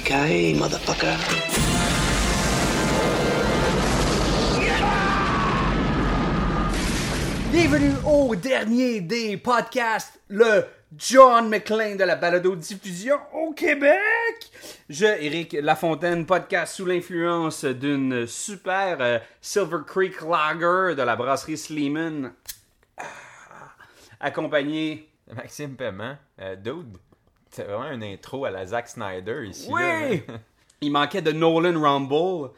Yippee-ki-yay, motherfucker. Bienvenue au dernier des podcasts, le John McClane de la balado-diffusion au Québec. Je, Eric Lafontaine, podcast sous l'influence d'une super euh, Silver Creek Lager de la brasserie Sleeman, Ah, accompagné... Maxime Paiement, euh, dude, c'est vraiment une intro à la Zack Snyder ici. là. Oui! Il manquait de Nolan Rumble.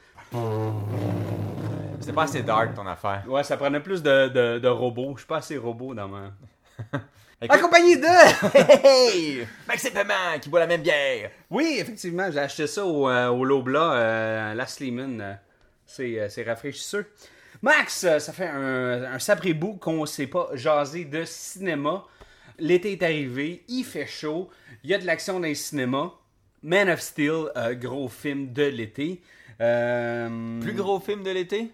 C'est pas assez dark ton affaire. Ouais, ça prenait plus de, de, de robots. Je suis pas assez robot dans ma... Écoute- Accompagné de... Hey! Maxime Paiement qui boit la même bière. Oui, effectivement, j'ai acheté ça au, euh, au Lobla, euh, la Sleeman. euh, c'est, euh, rafraîchisseur. Max, euh, ça fait un, un sabré bout qu'on s'est pas jasé de cinéma. L'été est arrivé, il fait chaud, il y a de l'action dans les cinémas. Man of Steel, euh, gros film de l'été. Euh, Plus gros film de l'été?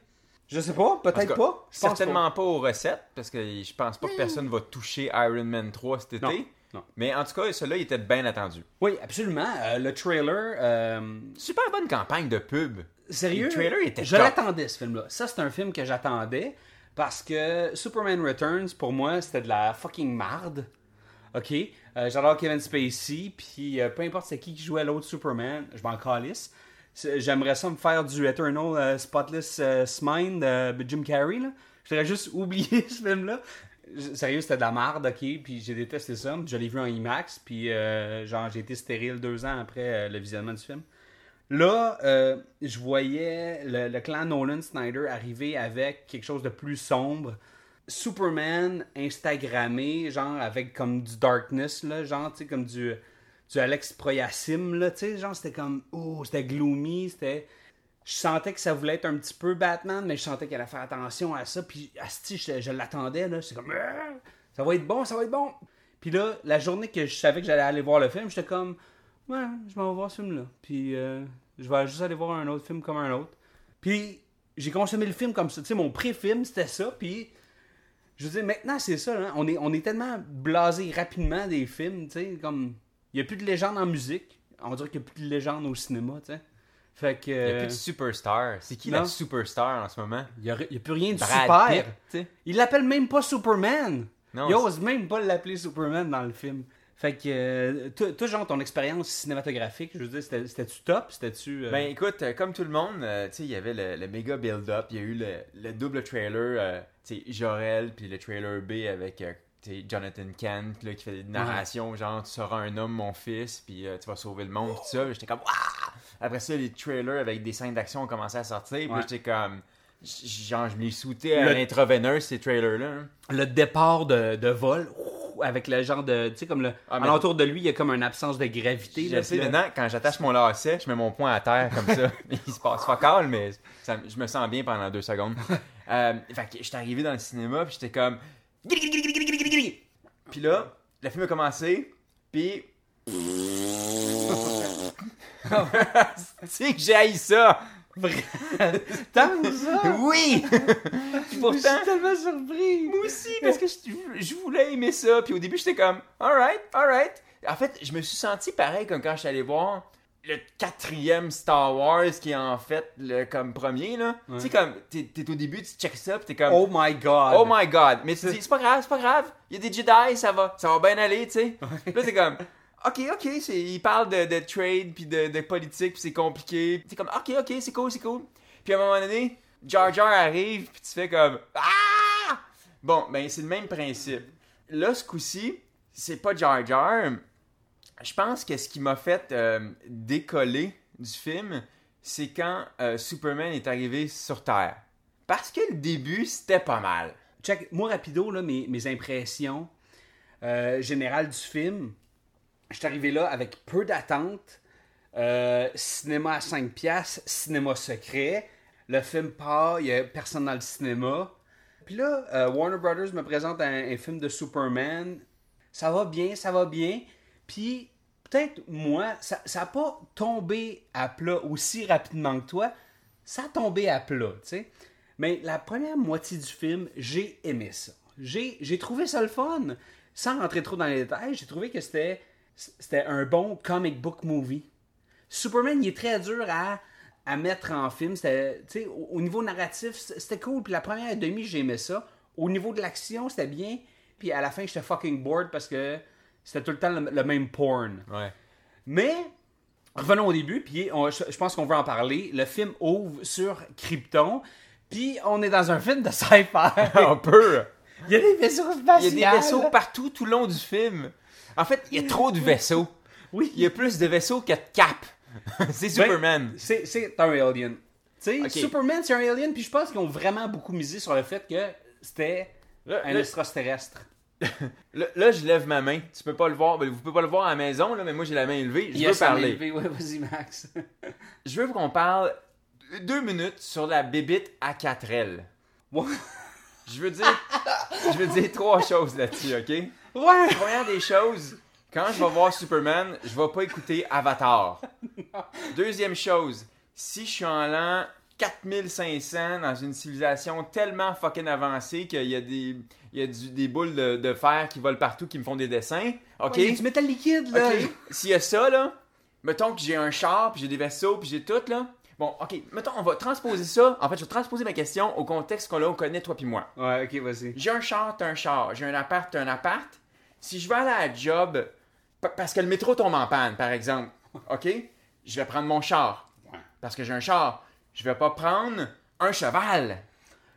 Je sais pas, peut-être pas. Je Certainement pas. aux recettes, parce que je pense pas que personne va toucher Iron Man 3 cet été. Non, non. Mais en tout cas, celui-là, il était bien attendu. Oui, absolument. Euh, le trailer, euh, Super bonne campagne de pub. Sérieux? Le trailer était Je l'attendais, ce film-là. Ça, c'est un film que j'attendais parce que Superman Returns, pour moi, c'était de la fucking marde. OK? Euh, J'adore Kevin Spacey, puis euh, peu importe c'est qui qui jouait l'autre Superman, je m'en calisse. J'aimerais ça me faire du Eternal euh, Spotless Mind de Jim Carrey, là. Je voudrais juste oublier ce film-là. Sérieux, c'était de la marde, ok? Puis j'ai détesté ça. Je l'ai vu en IMAX, puis genre, j'ai été stérile deux ans après le visionnement du film. Là, euh, je voyais le, clan Nolan Snyder arriver avec quelque chose de plus sombre. Superman Instagrammé, genre avec comme du darkness, là, genre, tu sais, comme du, du Alex Proyassim, là, tu sais, genre, c'était comme, oh, c'était gloomy, c'était. Je sentais que ça voulait être un petit peu Batman, mais je sentais qu'elle allait faire attention à ça, puis, asti, je, je l'attendais, là, c'est comme, Ah, ça va être bon, ça va être bon. Puis là, la journée que je savais que j'allais aller voir le film, j'étais comme, ouais, je m'en vais voir ce film-là. Puis euh, je vais juste aller voir un autre film comme un autre. Puis j'ai consommé le film comme ça. Tu sais, mon pré-film, c'était ça. Puis je veux dire, maintenant, c'est ça. hein. On, est, on est tellement blasé rapidement des films. Tu sais, comme. Il n'y a plus de légende en musique. On dirait qu'il n'y a plus de légende au cinéma, tu sais. Fait que. Il n'y a plus de superstar. C'est qui non. la superstar en ce moment? Il n'y a, plus rien de Brad super. Pitt. Il l'appelle même pas Superman. Non, il ose même pas l'appeler Superman dans le film. Fait que, euh, toi, genre, ton expérience cinématographique, je veux dire, c'était- c'était-tu top? C'était-tu. euh, Ben écoute, euh, comme tout le monde, euh, tu sais, il y avait le, le méga build-up, il y a eu le, le double trailer, tu sais, Jorel, puis le trailer B avec, tu sais, Jonathan Kent, là, qui fait des narrations, genre, tu seras un homme, mon fils, puis tu vas sauver le monde, tout ça. J'étais comme, waouh! Après ça, les trailers avec des scènes d'action ont commencé à sortir, puis là, Ouais. j'étais comme, genre, je me les soutais à l'intraveineuse, ces trailers-là. hein. le départ de, de vol, avec le genre de. Tu sais, comme le. Ah, mais- alentour de lui, il y a comme une absence de gravité. Je là, sais, là- maintenant, quand j'attache mon lacet, je mets mon poing à terre comme ça. Il se passe pas calme, mais ça- je me sens bien pendant deux secondes. Euh, fait que j'étais arrivé dans le cinéma, puis j'étais comme. Puis là, le film a commencé, puis. c'est que j'ai haï ça! Tant ça! Oui! Pourtant, Je suis tellement surpris! moi aussi, parce que je, je voulais aimer ça? Puis au début, j'étais comme, alright, alright. En fait, je me suis senti pareil comme quand je suis allé voir le quatrième Star Wars qui est en fait le comme premier là. Tu sais comme t'es t'es au début, tu checkes ça, puis t'es comme Oh my god! Oh my god, mais tu dis c'est pas grave, c'est pas grave. Il y a des Jedi, ça va, ça va bien aller, tu sais. Puis Là c'est comme OK, OK, il parle de, de trade puis de, politique, puis c'est compliqué. C'est comme OK, OK, c'est cool, c'est cool. Puis à un moment donné, Jar Jar arrive, puis tu fais comme ah! Bon, ben c'est le même principe. Là ce coup-ci, c'est pas Jar Jar. Je pense que ce qui m'a fait euh, décoller du film, c'est quand euh, Superman est arrivé sur Terre. Parce que le début, c'était pas mal. Check, moi, rapido, là, mes, mes impressions euh, générales du film, je suis arrivé là avec peu d'attente. Euh, cinéma à 5 piastres, cinéma secret. Le film part, il n'y a personne dans le cinéma. Puis là, euh, Warner Brothers me présente un, film de Superman. Ça va bien, ça va bien. Puis peut-être moi, ça n'a pas tombé à plat aussi rapidement que toi. Ça a tombé à plat, tu sais. Mais la première moitié du film, j'ai aimé ça. J'ai j'ai trouvé ça le fun. Sans rentrer trop dans les détails, j'ai trouvé que c'était c'était un bon comic book movie. Superman, il est très dur à, à mettre en film. C'était, tu sais, au, au niveau narratif, c'était cool. Puis la première demi, j'aimais ça. Au niveau de l'action, c'était bien. Puis à la fin, j'étais fucking bored parce que c'était tout le temps le, le même porn. Ouais. Mais, revenons au début, puis on- je, je pense qu'on veut en parler. Le film ouvre sur Krypton, puis on est dans un film de sci-fi. Un peu. Il y a des vaisseaux Il y a des vaisseaux partout tout le long du film. En fait, il y a trop de vaisseaux. Oui. Il y a plus de vaisseaux a de cap. c'est Superman. Ben, C'est c'est un alien. Tu sais, Ok. Superman, c'est un alien, puis je pense qu'ils ont vraiment beaucoup misé sur le fait que c'était un extraterrestre. là- là, je lève ma main. Tu peux pas le voir. ben, Vous pouvez pas le voir à la maison, là, mais moi j'ai la main élevée. Je Yes, veux parler. Ouais, vas-y, Max. Je veux qu'on parle deux minutes sur la bébite à 4 L. Ouais. Je veux dire, je veux dire trois choses là-dessus, ok? Ouais. Première des choses, quand je vais voir Superman, je vais pas écouter Avatar. Deuxième chose, si je suis en l'an 4500 dans une civilisation tellement fucking avancée qu'il y a des, il y a du- des boules de, de fer qui volent partout qui me font des dessins, ok? Ouais, il y a du métal liquide, là. Ok, s'il y a ça, là, mettons que j'ai un char, puis j'ai des vaisseaux, puis j'ai tout, là. Bon, ok, mettons, on va transposer ça. En fait, je vais transposer ma question au contexte qu'on connaît, toi puis moi. Ouais, ok, vas-y. J'ai un char, t'as un char. J'ai un appart, t'as un appart. Si je vais aller à la job, pa- parce que le métro tombe en panne, par exemple, ok? Je vais prendre mon char. Ouais. Parce que j'ai un char. Je vais pas prendre un cheval.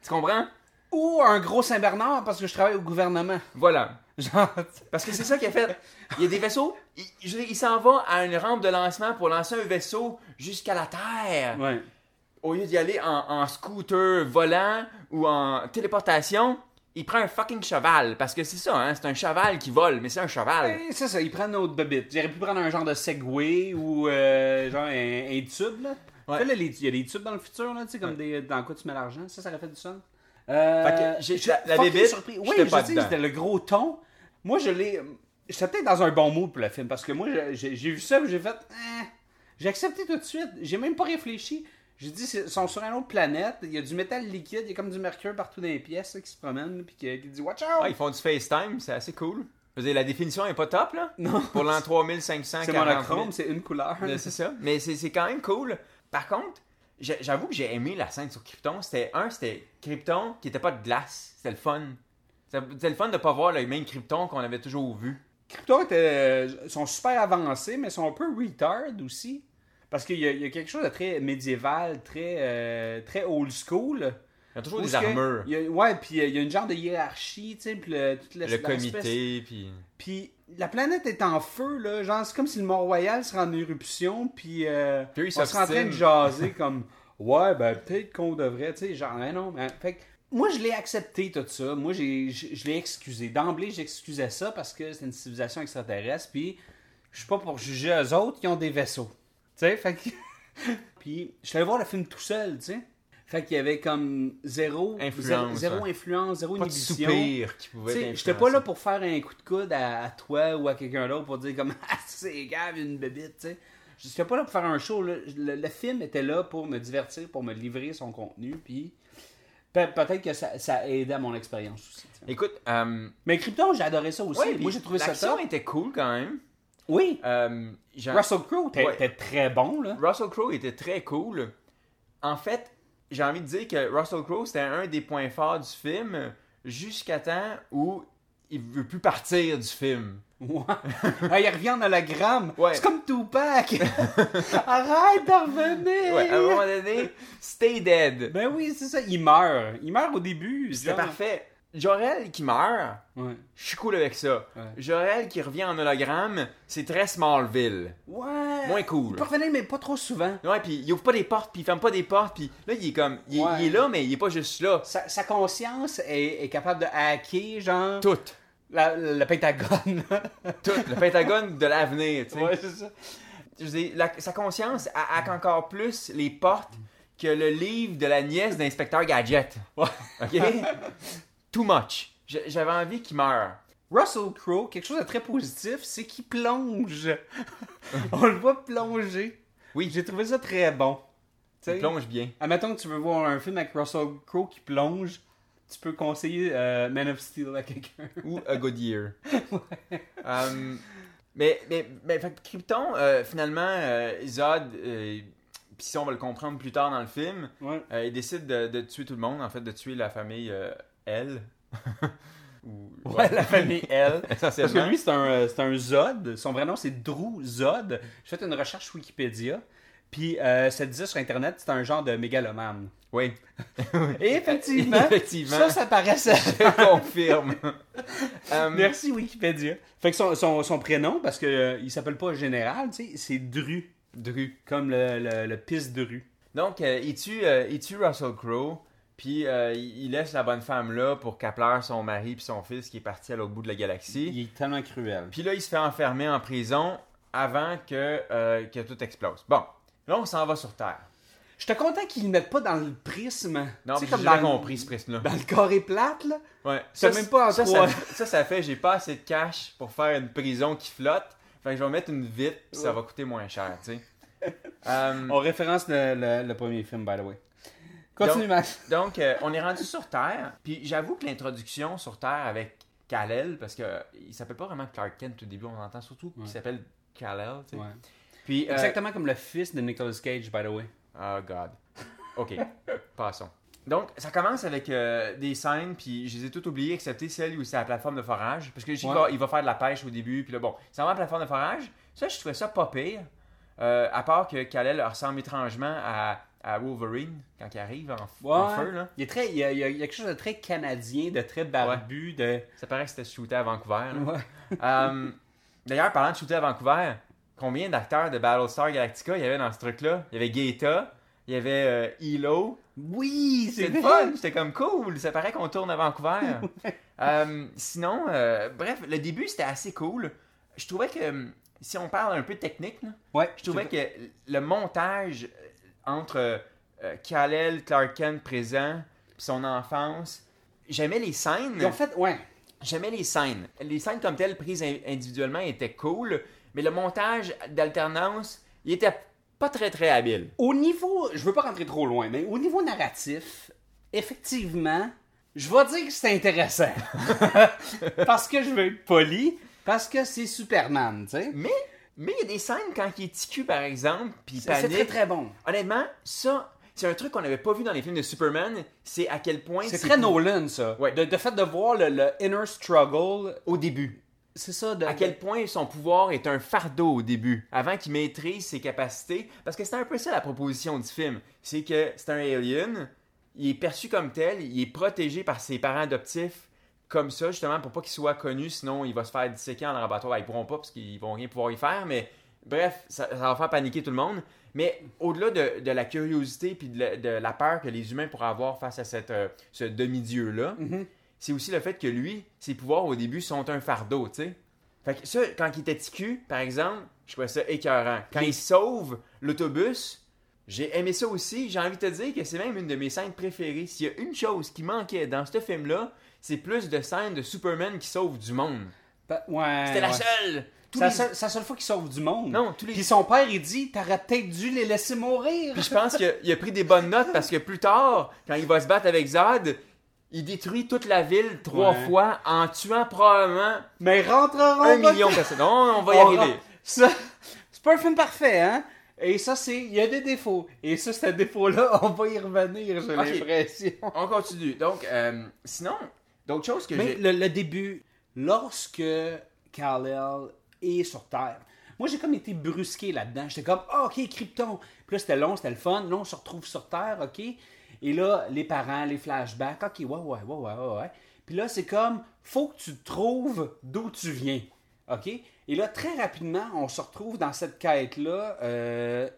Tu comprends? Ou un gros Saint-Bernard parce que je travaille au gouvernement. Voilà. Genre, Parce que c'est ça qu'il a fait. Il y a des vaisseaux, il, il s'en va à une rampe de lancement pour lancer un vaisseau jusqu'à la Terre. ouais. Au lieu d'y aller en, en scooter volant ou en téléportation, il prend un fucking cheval. Parce que c'est ça, hein, c'est un cheval qui vole, mais c'est un cheval. Ouais, C'est ça, ils prennent notre bébite. J'aurais pu prendre un genre de Segway ou euh, genre un, un tube, là. Ouais. Tu sais, là, les- il y a des tubes dans le futur, là, tu sais, comme des, dans quoi tu mets l'argent. Ça, ça aurait fait du sens. Euh, Fait que la- la bébite, surpris. Oui, je pas dedans. c'était le gros ton. Moi, je l'ai... J'étais peut-être dans un bon mood pour le film, parce que moi, j'ai vu ça, puis j'ai fait... Eh. J'ai accepté tout de suite. J'ai même pas réfléchi. J'ai dit, ils sont sur une autre planète, il y a du métal liquide, il y a comme du mercure partout dans les pièces là, qui se promène, puis qui, qui dit « Watch out! Ah, ils font du FaceTime, c'est assez cool. Je veux dire, la définition est pas top, là. Non. Pour l'an 3500. C'est monochrome, c'est une couleur. C'est ça. Mais c'est c'est quand même cool. Par contre, j'avoue que j'ai aimé la scène sur Krypton. C'était un, c'était Krypton qui était pas de glace. C'était le fun. C'était le fun de pas voir le même Krypton qu'on avait toujours vu. Krypton était, euh, sont super avancés, mais sont un peu retard aussi. Parce qu'il y, a- il y a quelque chose de très médiéval, très, euh, très old school. Il y a toujours des que- armures. a- ouais, puis euh, il y a une genre de hiérarchie, tu sais, puis le, toute la- Le comité, puis. Puis la planète est en feu, là. Genre, c'est comme si le Mont-Royal serait en éruption, puis euh, Puis on serait en train de jaser comme Ouais, ben peut-être qu'on devrait, tu sais, genre, hein, non. mais- fait que moi, je l'ai accepté tout ça. Moi, j'ai, je je l'ai excusé. D'emblée, j'excusais ça parce que c'est une civilisation extraterrestre, puis je suis pas pour juger eux autres qui ont des vaisseaux. Tu sais, fait que. puis je suis allé voir le film tout seul, tu sais. Fait qu'il y avait comme zéro Influence, zéro, zéro influence, zéro Pas de inhibition. soupir qui pouvait. J'étais pas là pour faire un coup de coude à, à toi ou à quelqu'un d'autre pour dire comme Ah, c'est grave, une bébite, tu sais. J'étais pas là pour faire un show. là. Le, le film était là pour me divertir, pour me livrer son contenu, puis pe- peut-être que ça, ça a aidé à mon expérience aussi. Écoute, euh, Mais Krypton, j'ai adoré ça aussi. ouais, Moi, j'ai trouvé ça top. était cool quand même. Oui. Euh, Russell Crowe Ouais. était très bon, là. Russell Crowe était très cool. En fait, j'ai envie de dire que Russell Crowe, c'était un des points forts du film jusqu'à temps où il veut plus partir du film. Ouais. Ah, il revient en hologramme. Ouais. C'est comme Tupac. Arrête de revenir. Ouais, à un moment donné, stay dead. Ben oui, c'est ça. Il meurt. Il meurt au début. C'était parfait. Jorel qui meurt, Ouais. je suis cool avec ça. Ouais. Jorel qui revient en hologramme, c'est très Smallville. Ouais. Moins cool. Il peut revenir, mais pas trop souvent. Ouais, puis il ouvre pas des portes, puis il ferme pas des portes, puis là, il est comme. Il, est- Ouais. il est là, mais il est pas juste là. Sa, sa conscience est, est capable de hacker, genre, Tout. la- le Pentagone. Tout. Le Pentagone de l'avenir, tu sais. ouais, c'est ça. je dire, la- sa conscience a, a encore plus les portes que le livre de la nièce d'inspecteur Gadget. OK? Too much. J'avais envie qu'il meure. Russell Crowe, quelque chose de très positif, c'est qu'il plonge. On le voit plonger. Oui. J'ai trouvé ça très bon. Il plonge bien. Admettons que tu veux voir un film avec Russell Crowe qui plonge, tu peux conseiller euh, Man of Steel à quelqu'un. Ou A Good Year. Euh, mais, mais, mais fait Krypton, euh, finalement, euh, Zod, euh, puis si on va le comprendre plus tard dans le film, Ouais. il décide de, de tuer tout le monde, en fait, de tuer la famille L. Ou, Ouais, la famille L. Parce que lui, c'est un, euh, c'est un Zod. Son vrai nom, c'est Drew Zod. J'ai fait une recherche Wikipédia. Puis, euh, ça disait sur Internet, c'est un genre de mégalomane. Oui, Et effectivement, Effectivement. ça, ça paraissait. je confirme. Euh, Merci Wikipédia. Fait que son, son, son prénom, parce que euh, il s'appelle pas Général, tu sais, c'est Dru. Dru. Comme le, le, le pisse Dru. Donc, euh, il, tue, euh, il tue Russell Crowe, puis euh, il laisse la bonne femme là pour qu'elle pleure son mari puis son fils qui est parti à l'autre bout de la galaxie. Il est tellement cruel. Puis là, il se fait enfermer en prison avant que, euh, que tout explose. Bon, là, on s'en va sur Terre. J'étais content qu'ils le mettent pas dans le prisme. Non, Tu sais, comme j'ai dans le- compris ce prisme-là. Dans le carré plate, là. Ouais. C'est même pas en ça, ça, ça, ça fait, j'ai pas assez de cash pour faire une prison qui flotte. Fait que je vais mettre une vitre, puis ça va coûter moins cher, tu sais. Euh, On référence le, le, le premier film, by the way. Continue, Donc- Max. Donc, euh, on est rendu sur Terre. Puis j'avoue que l'introduction sur Terre avec Kal-El, parce que euh, il s'appelle pas vraiment Clark Kent au début, on entend surtout qu'il Ouais. s'appelle Kal-El. tu sais. Ouais. Puis, euh, Exactement comme le fils de Nicolas Cage, by the way. Oh God. Ok, passons. Donc, ça commence avec euh, des scènes, puis je les ai toutes oubliées, excepté celle où c'est la plateforme de forage. Parce que je Ouais. qu'il va, il va faire de la pêche au début, puis là, bon, c'est vraiment la plateforme de forage. Ça, je trouvais ça pas pire. Euh, à part que Kal-El ressemble étrangement à, à Wolverine quand il arrive en, feu, là. Il, est très, il, y a, il y quelque chose de très canadien, de très barbu, de... Ça paraît que c'était shooté à Vancouver. Ouais. Euh, D'ailleurs, parlant de shooter à Vancouver, combien d'acteurs de Battlestar Galactica il y avait dans ce truc-là? Il y avait Gaeta, il y avait euh, Elo. Oui, C'est fun, c'était comme cool. Ça paraît qu'on tourne à Vancouver. Euh, sinon, euh, bref, le début c'était assez cool. Je trouvais que euh, si on parle un peu technique, là, Ouais, je trouvais que le montage entre euh, euh, Kal-El, Clark Kent présent, puis son enfance, j'aimais les scènes. Ont fait, ouais. J'aimais les scènes. Les scènes comme telles, prises in- individuellement, étaient cool, mais le montage d'alternance, il était pas très très habile. Au niveau, je veux pas rentrer trop loin, mais au niveau narratif, effectivement, je vais dire que c'est intéressant. parce que je veux être poli, parce que c'est Superman, tu sais. Mais mais il y a des scènes quand il est TQ, par exemple, puis il C'est c'est panique. très très bon. Honnêtement, ça, c'est un truc qu'on n'avait pas vu dans les films de Superman. C'est à quel point C'est très Nolan, ça. Ouais. De, de fait de voir le, le inner struggle. au début. C'est ça, de. À quel point son pouvoir est un fardeau au début, avant qu'il maîtrise ses capacités. Parce que c'est un peu ça la proposition du film. C'est que c'est un alien, il est perçu comme tel, il est protégé par ses parents adoptifs comme ça, justement, pour pas qu'il soit connu, sinon il va se faire disséquer en laboratoire. Ils pourront pas parce qu'ils vont rien pouvoir y faire, mais bref, ça, ça va faire paniquer tout le monde. Mais au-delà de, de la curiosité puis de la, de la peur que les humains pourraient avoir face à cette, euh, ce demi-dieu-là, c'est aussi le fait que lui, ses pouvoirs au début sont un fardeau, tu sais. Fait que ça, quand il était TQ, par exemple, je trouvais ça écœurant. Quand il sauve l'autobus, j'ai aimé ça aussi. J'ai envie de te dire que c'est même une de mes scènes préférées. S'il y a une chose qui manquait dans ce film-là, c'est plus de scènes de Superman qui sauve du monde. Ouais. C'était la ouais. seule. C'est la les- seule- c'est la seule fois qu'il sauve du monde. Non, tous les- Puis son père, il dit T'aurais peut-être dû les laisser mourir. Puis je pense qu'il a- pris des bonnes notes parce que plus tard, quand il va se battre avec Zod, il détruit toute la ville trois Ouais. fois en tuant probablement Mais rentreront un million de personnes. Non, on va y On arriver. Ça, c'est pas un film parfait, hein? Et ça, c'est. Il y a des défauts. Et ça, ce défaut-là, on va y revenir, j'ai l'impression. On continue. Donc, euh, sinon, d'autres choses que j'ai. le, le début, lorsque Kal-El est sur Terre, moi j'ai comme été brusqué là-dedans. J'étais comme, Ah, ok, Krypton. Puis là, c'était long, c'était le fun. Là, on se retrouve sur Terre, ok. Et là, les parents, les flashbacks, ok, ouais, ouais, ouais, ouais, ouais, ouais. Puis là, c'est comme, faut que tu trouves d'où tu viens, ok. Et là, très rapidement, on se retrouve dans cette quête-là. euh,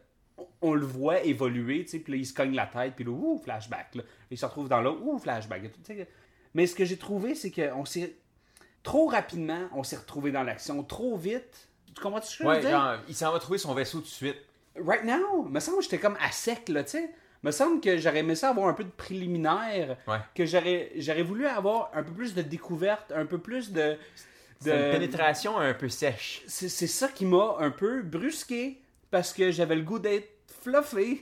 on le voit évoluer, tu sais, puis là, il se cogne la tête, puis là, ouh, flashback, là. Il se retrouve dans l'autre, ouh, flashback. Mais ce que j'ai trouvé, c'est qu'on s'est trop rapidement, on s'est retrouvé dans l'action. Trop vite, Tu comprends ce que je veux Ouais, dire? genre, il s'en va trouver son vaisseau tout de suite. Right now, me semble que j'étais comme à sec, là, tu sais. Me semble que j'aurais aimé ça avoir un peu de préliminaire. Ouais. Que j'aurais, j'aurais voulu avoir un peu plus de découverte, un peu plus de. Une pénétration un peu sèche. C'est, c'est ça qui m'a un peu brusqué parce que j'avais le goût d'être fluffé.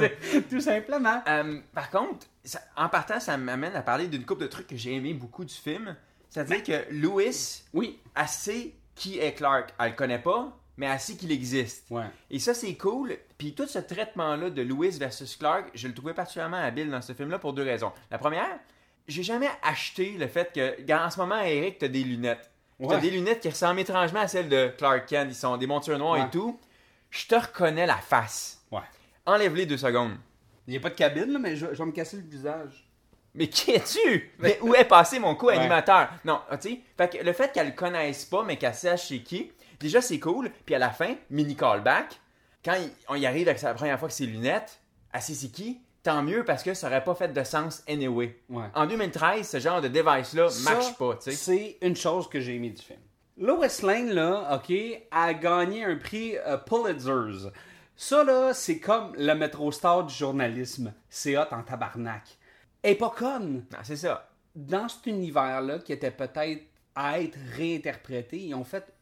Tout simplement. Euh, par contre, ça- en partant, ça m'amène à parler d'une couple de trucs que j'ai aimé beaucoup du film. C'est-à-dire que Louis, Oui. elle sait qui est Clark. Elle le connaît pas, mais elle sait qu'il existe. Ouais. Et ça, c'est cool. Puis tout ce traitement-là de Louis versus Clark, je le trouvais particulièrement habile dans ce film-là pour deux raisons. La première, j'ai jamais acheté le fait que, en ce moment, Eric, t'as des lunettes. T'as Ouais. des lunettes qui ressemblent étrangement à celles de Clark Kent. Ils sont des montures noires Ouais. et tout. Je te reconnais la face. Ouais. Enlève-les deux secondes. Il n'y a pas de cabine, là, mais je, je vais me casser le visage. Mais qui es-tu? Mais où est passé mon co-animateur? Non, ah, tu sais, fait que le fait qu'elle le connaisse pas, mais qu'elle sache c'est qui, déjà c'est cool. Puis à la fin, mini callback, quand il- on y arrive avec sa- la première fois que c'est lunettes, elle sait c'est qui, tant mieux parce que ça aurait pas fait de sens anyway. Ouais. En 2013, ce genre de device-là marche pas, tu sais. C'est une chose que j'ai aimé du film. Lois Lane, là, OK, a gagné un prix euh, Pulitzer's. Ça, là, c'est comme le métro star du journalisme. C'est hot en tabarnak. Est pas conne. Non, c'est ça. Dans cet univers-là, qui était peut-être à être réinterprété, ils ont fait...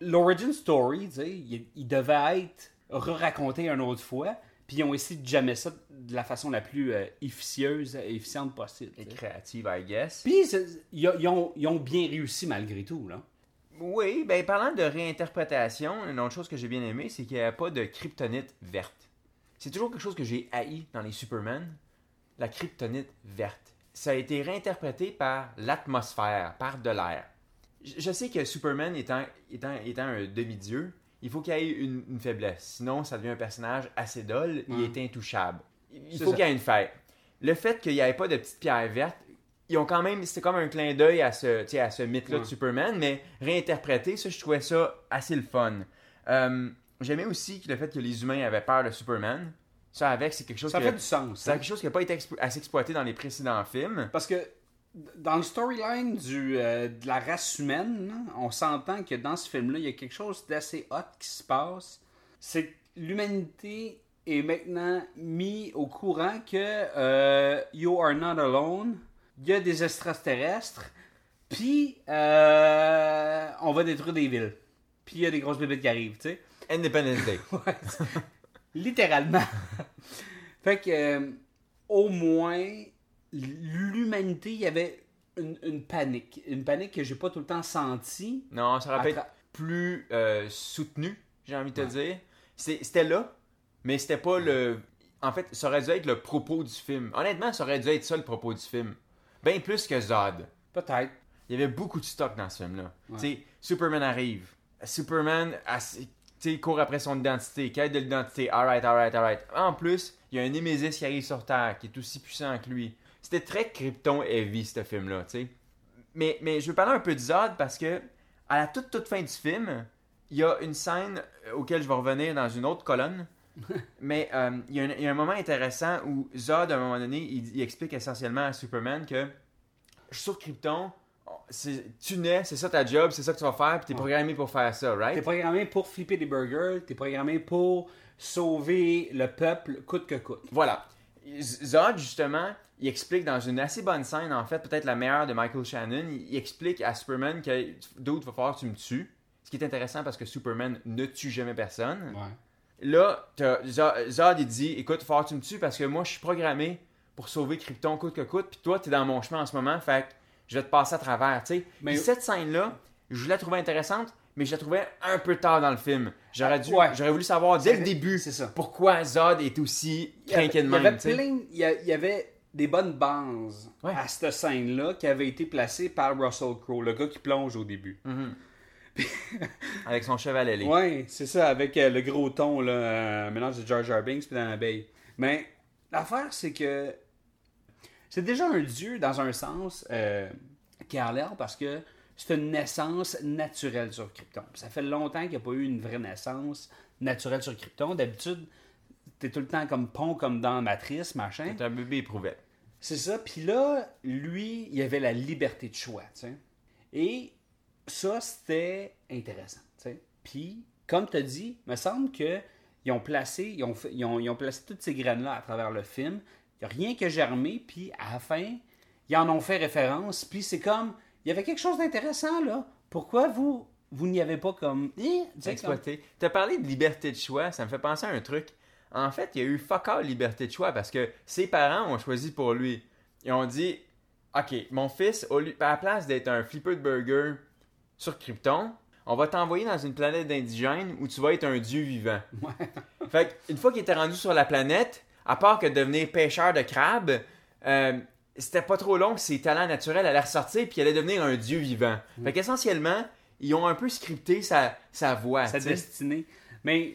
L'origin story, tu sais, il, il devait être re-raconté une autre fois, puis ils ont essayé de jammer ça de la façon la plus euh, efficieuse et efficiente possible. Et créative, I guess. Puis, ils, ils ont bien réussi malgré tout, là. Oui, ben parlant de réinterprétation, une autre chose que j'ai bien aimé, c'est qu'il n'y a pas de kryptonite verte. C'est toujours quelque chose que j'ai haï dans les Superman, la kryptonite verte. Ça a été réinterprété par l'atmosphère, par de l'air. Je sais que Superman étant, étant, étant un demi-dieu, il faut qu'il y ait une, une faiblesse. Sinon, ça devient un personnage assez dol, il Ouais. est intouchable. Il faut qu'il y ait une faille. Le fait qu'il n'y ait pas de petites pierres vertes, ils ont quand même, c'était comme un clin d'œil à ce, à ce mythe-là de. Superman, mais réinterprété, ça, je trouvais ça assez le fun. Euh, J'aimais aussi le fait que les humains avaient peur de Superman. Ça, avec, c'est quelque chose Ça que- fait du sens. c'est hein. quelque chose qui n'a pas été assez exploité dans les précédents films. Parce que dans le storyline du, euh, de la race humaine, on s'entend que dans ce film-là, il y a quelque chose d'assez hot qui se passe. C'est que l'humanité est maintenant mis au courant que euh, You are not alone. Il y a des extraterrestres. Puis, euh, on va détruire des villes. Puis, il y a des grosses bébés qui arrivent, tu sais. Independence Day. Ouais, littéralement. fait que, euh, au moins, l'humanité, il y avait une, une panique. Une panique que j'ai pas tout le temps sentie. non, ça aurait pu À être tra- plus euh, soutenu, j'ai envie de te dire. C'était là, mais c'était pas le. En fait, ça aurait dû être le propos du film. Honnêtement, ça aurait dû être ça le propos du film. Bien plus que Zod. Peut-être. Il y avait beaucoup de stock dans ce film-là. Ouais. Tu sais, Superman arrive. Superman tu sais, court après son identité, quête de l'identité. Alright, alright, alright. En plus, il y a un Némésis qui arrive sur Terre, qui est aussi puissant que lui. C'était très Krypton heavy, ce film-là. Mais, mais je veux parler un peu de Zod parce que, à la toute, toute fin du film, il y a une scène euh, auquel je vais revenir dans une autre colonne. Mais euh, il y, a un- il y a un moment intéressant où Zod, à un moment donné, il, il explique essentiellement à Superman que sur Krypton, tu nais, c'est ça ta job, c'est ça que tu vas faire, puis t'es programmé pour faire ça, T'es right? programmé pour flipper des burgers. T'es programmé pour sauver le peuple coûte que coûte. Voilà. Zod, justement, il explique dans une assez bonne scène, en fait, peut-être la meilleure de Michael Shannon, il, il explique à Superman que d'autres va falloir que tu me tues. Ce qui est intéressant parce que Superman ne tue jamais personne. Ouais. Là, Zod, il dit Écoute, falloir que tu me tues parce que moi, je suis programmé pour sauver Krypton coûte que coûte, puis toi, t'es dans mon chemin en ce moment, fait que je vais te passer à travers, tu sais. Mais- cette scène-là, je la trouvais intéressante, mais je la trouvais un peu tard dans le film. J'aurais dû, Ouais. j'aurais voulu savoir dès le début c'est ça. pourquoi Zod est aussi craqué de il y avait même, plein- il y avait des bonnes bases Ouais. à cette scène-là qui avait été placée par Russell Crowe, le gars qui plonge au début. Avec son cheval ailé. Ouais, c'est ça, avec euh, le gros ton, là, euh, un mélange de Jar Jar Binks puis abeille. Mais l'affaire, c'est que c'est déjà un dieu dans un sens euh, qui a l'air parce que c'est une naissance naturelle sur Krypton. Ça fait longtemps qu'il n'y a pas eu une vraie naissance naturelle sur Krypton. D'habitude, t'es tout le temps comme pont, comme dans Matrice, machin. C'est un bébé éprouvé. C'est ça. Puis là, lui, il avait la liberté de choix, tu sais. Et ça, c'était intéressant, tu. Puis, comme tu as dit, me semble que ils ont placé, ils ont, ils placé toutes ces graines-là à travers le film. Il n'y a rien que germé, puis à la fin, ils en ont fait référence. Puis c'est comme, il y avait quelque chose d'intéressant là. Pourquoi vous, vous n'y avez pas comme. Eh, tu exploité. T'as parlé de liberté de choix, ça me fait penser à un truc. En fait, il y a eu fuck all liberté de choix parce que ses parents ont choisi pour lui. Ils ont dit Ok, mon fils, à la place d'être un flipper de burger sur Krypton, on va t'envoyer dans une planète d'indigènes où tu vas être un dieu vivant. fait une fois qu'il était rendu sur la planète, à part que devenir pêcheur de crabes, euh, c'était pas trop long que ses talents naturels allaient ressortir puis il allait devenir un dieu vivant. Fait qu'essentiellement, ils ont un peu scripté sa, sa voix. sa destinée. Mais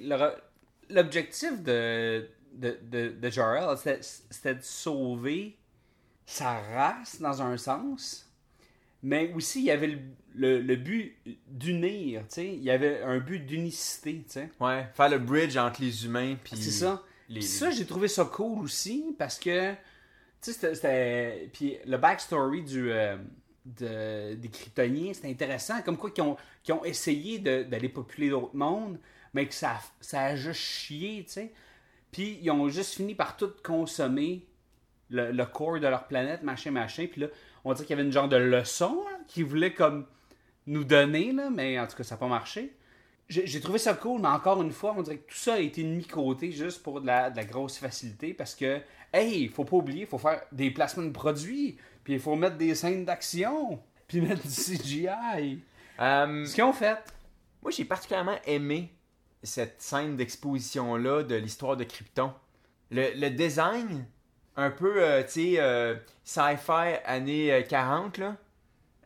l'objectif de, de, de, de c'était- c'était de sauver sa race dans un sens, mais aussi il y avait le, le- le but d'unir, tu sais. Il y avait un but d'unicité, tu sais. Ouais, faire le bridge entre les humains puis C'est ça. les- Puis ça, j'ai trouvé ça cool aussi parce que, tu sais, c'était-. Puis le backstory du, euh, de- des Kryptoniens, c'était intéressant. Comme quoi, qu'ils ont, ont essayé d'aller populer d'autres mondes, mais que ça, a- ça a juste chié, tu sais. Puis ils ont juste fini par tout consommer le, le corps de leur planète, machin, machin. Puis là, on dirait qu'il y avait une genre de leçon là, qu'ils voulaient comme nous donner, là, mais en tout cas, ça n'a pas marché. J'ai trouvé ça cool, mais encore une fois, on dirait que tout ça a été mis côté juste pour de la, de la grosse facilité parce que, hey, il faut pas oublier, il faut faire des placements de produits, puis il faut mettre des scènes d'action, puis mettre du CGI. Euh, Ce qu'ils ont fait. moi, j'ai particulièrement aimé cette scène d'exposition-là de l'histoire de Krypton. Le, le design, un peu, euh, tu sais, euh, sci-fi années euh, 40, là,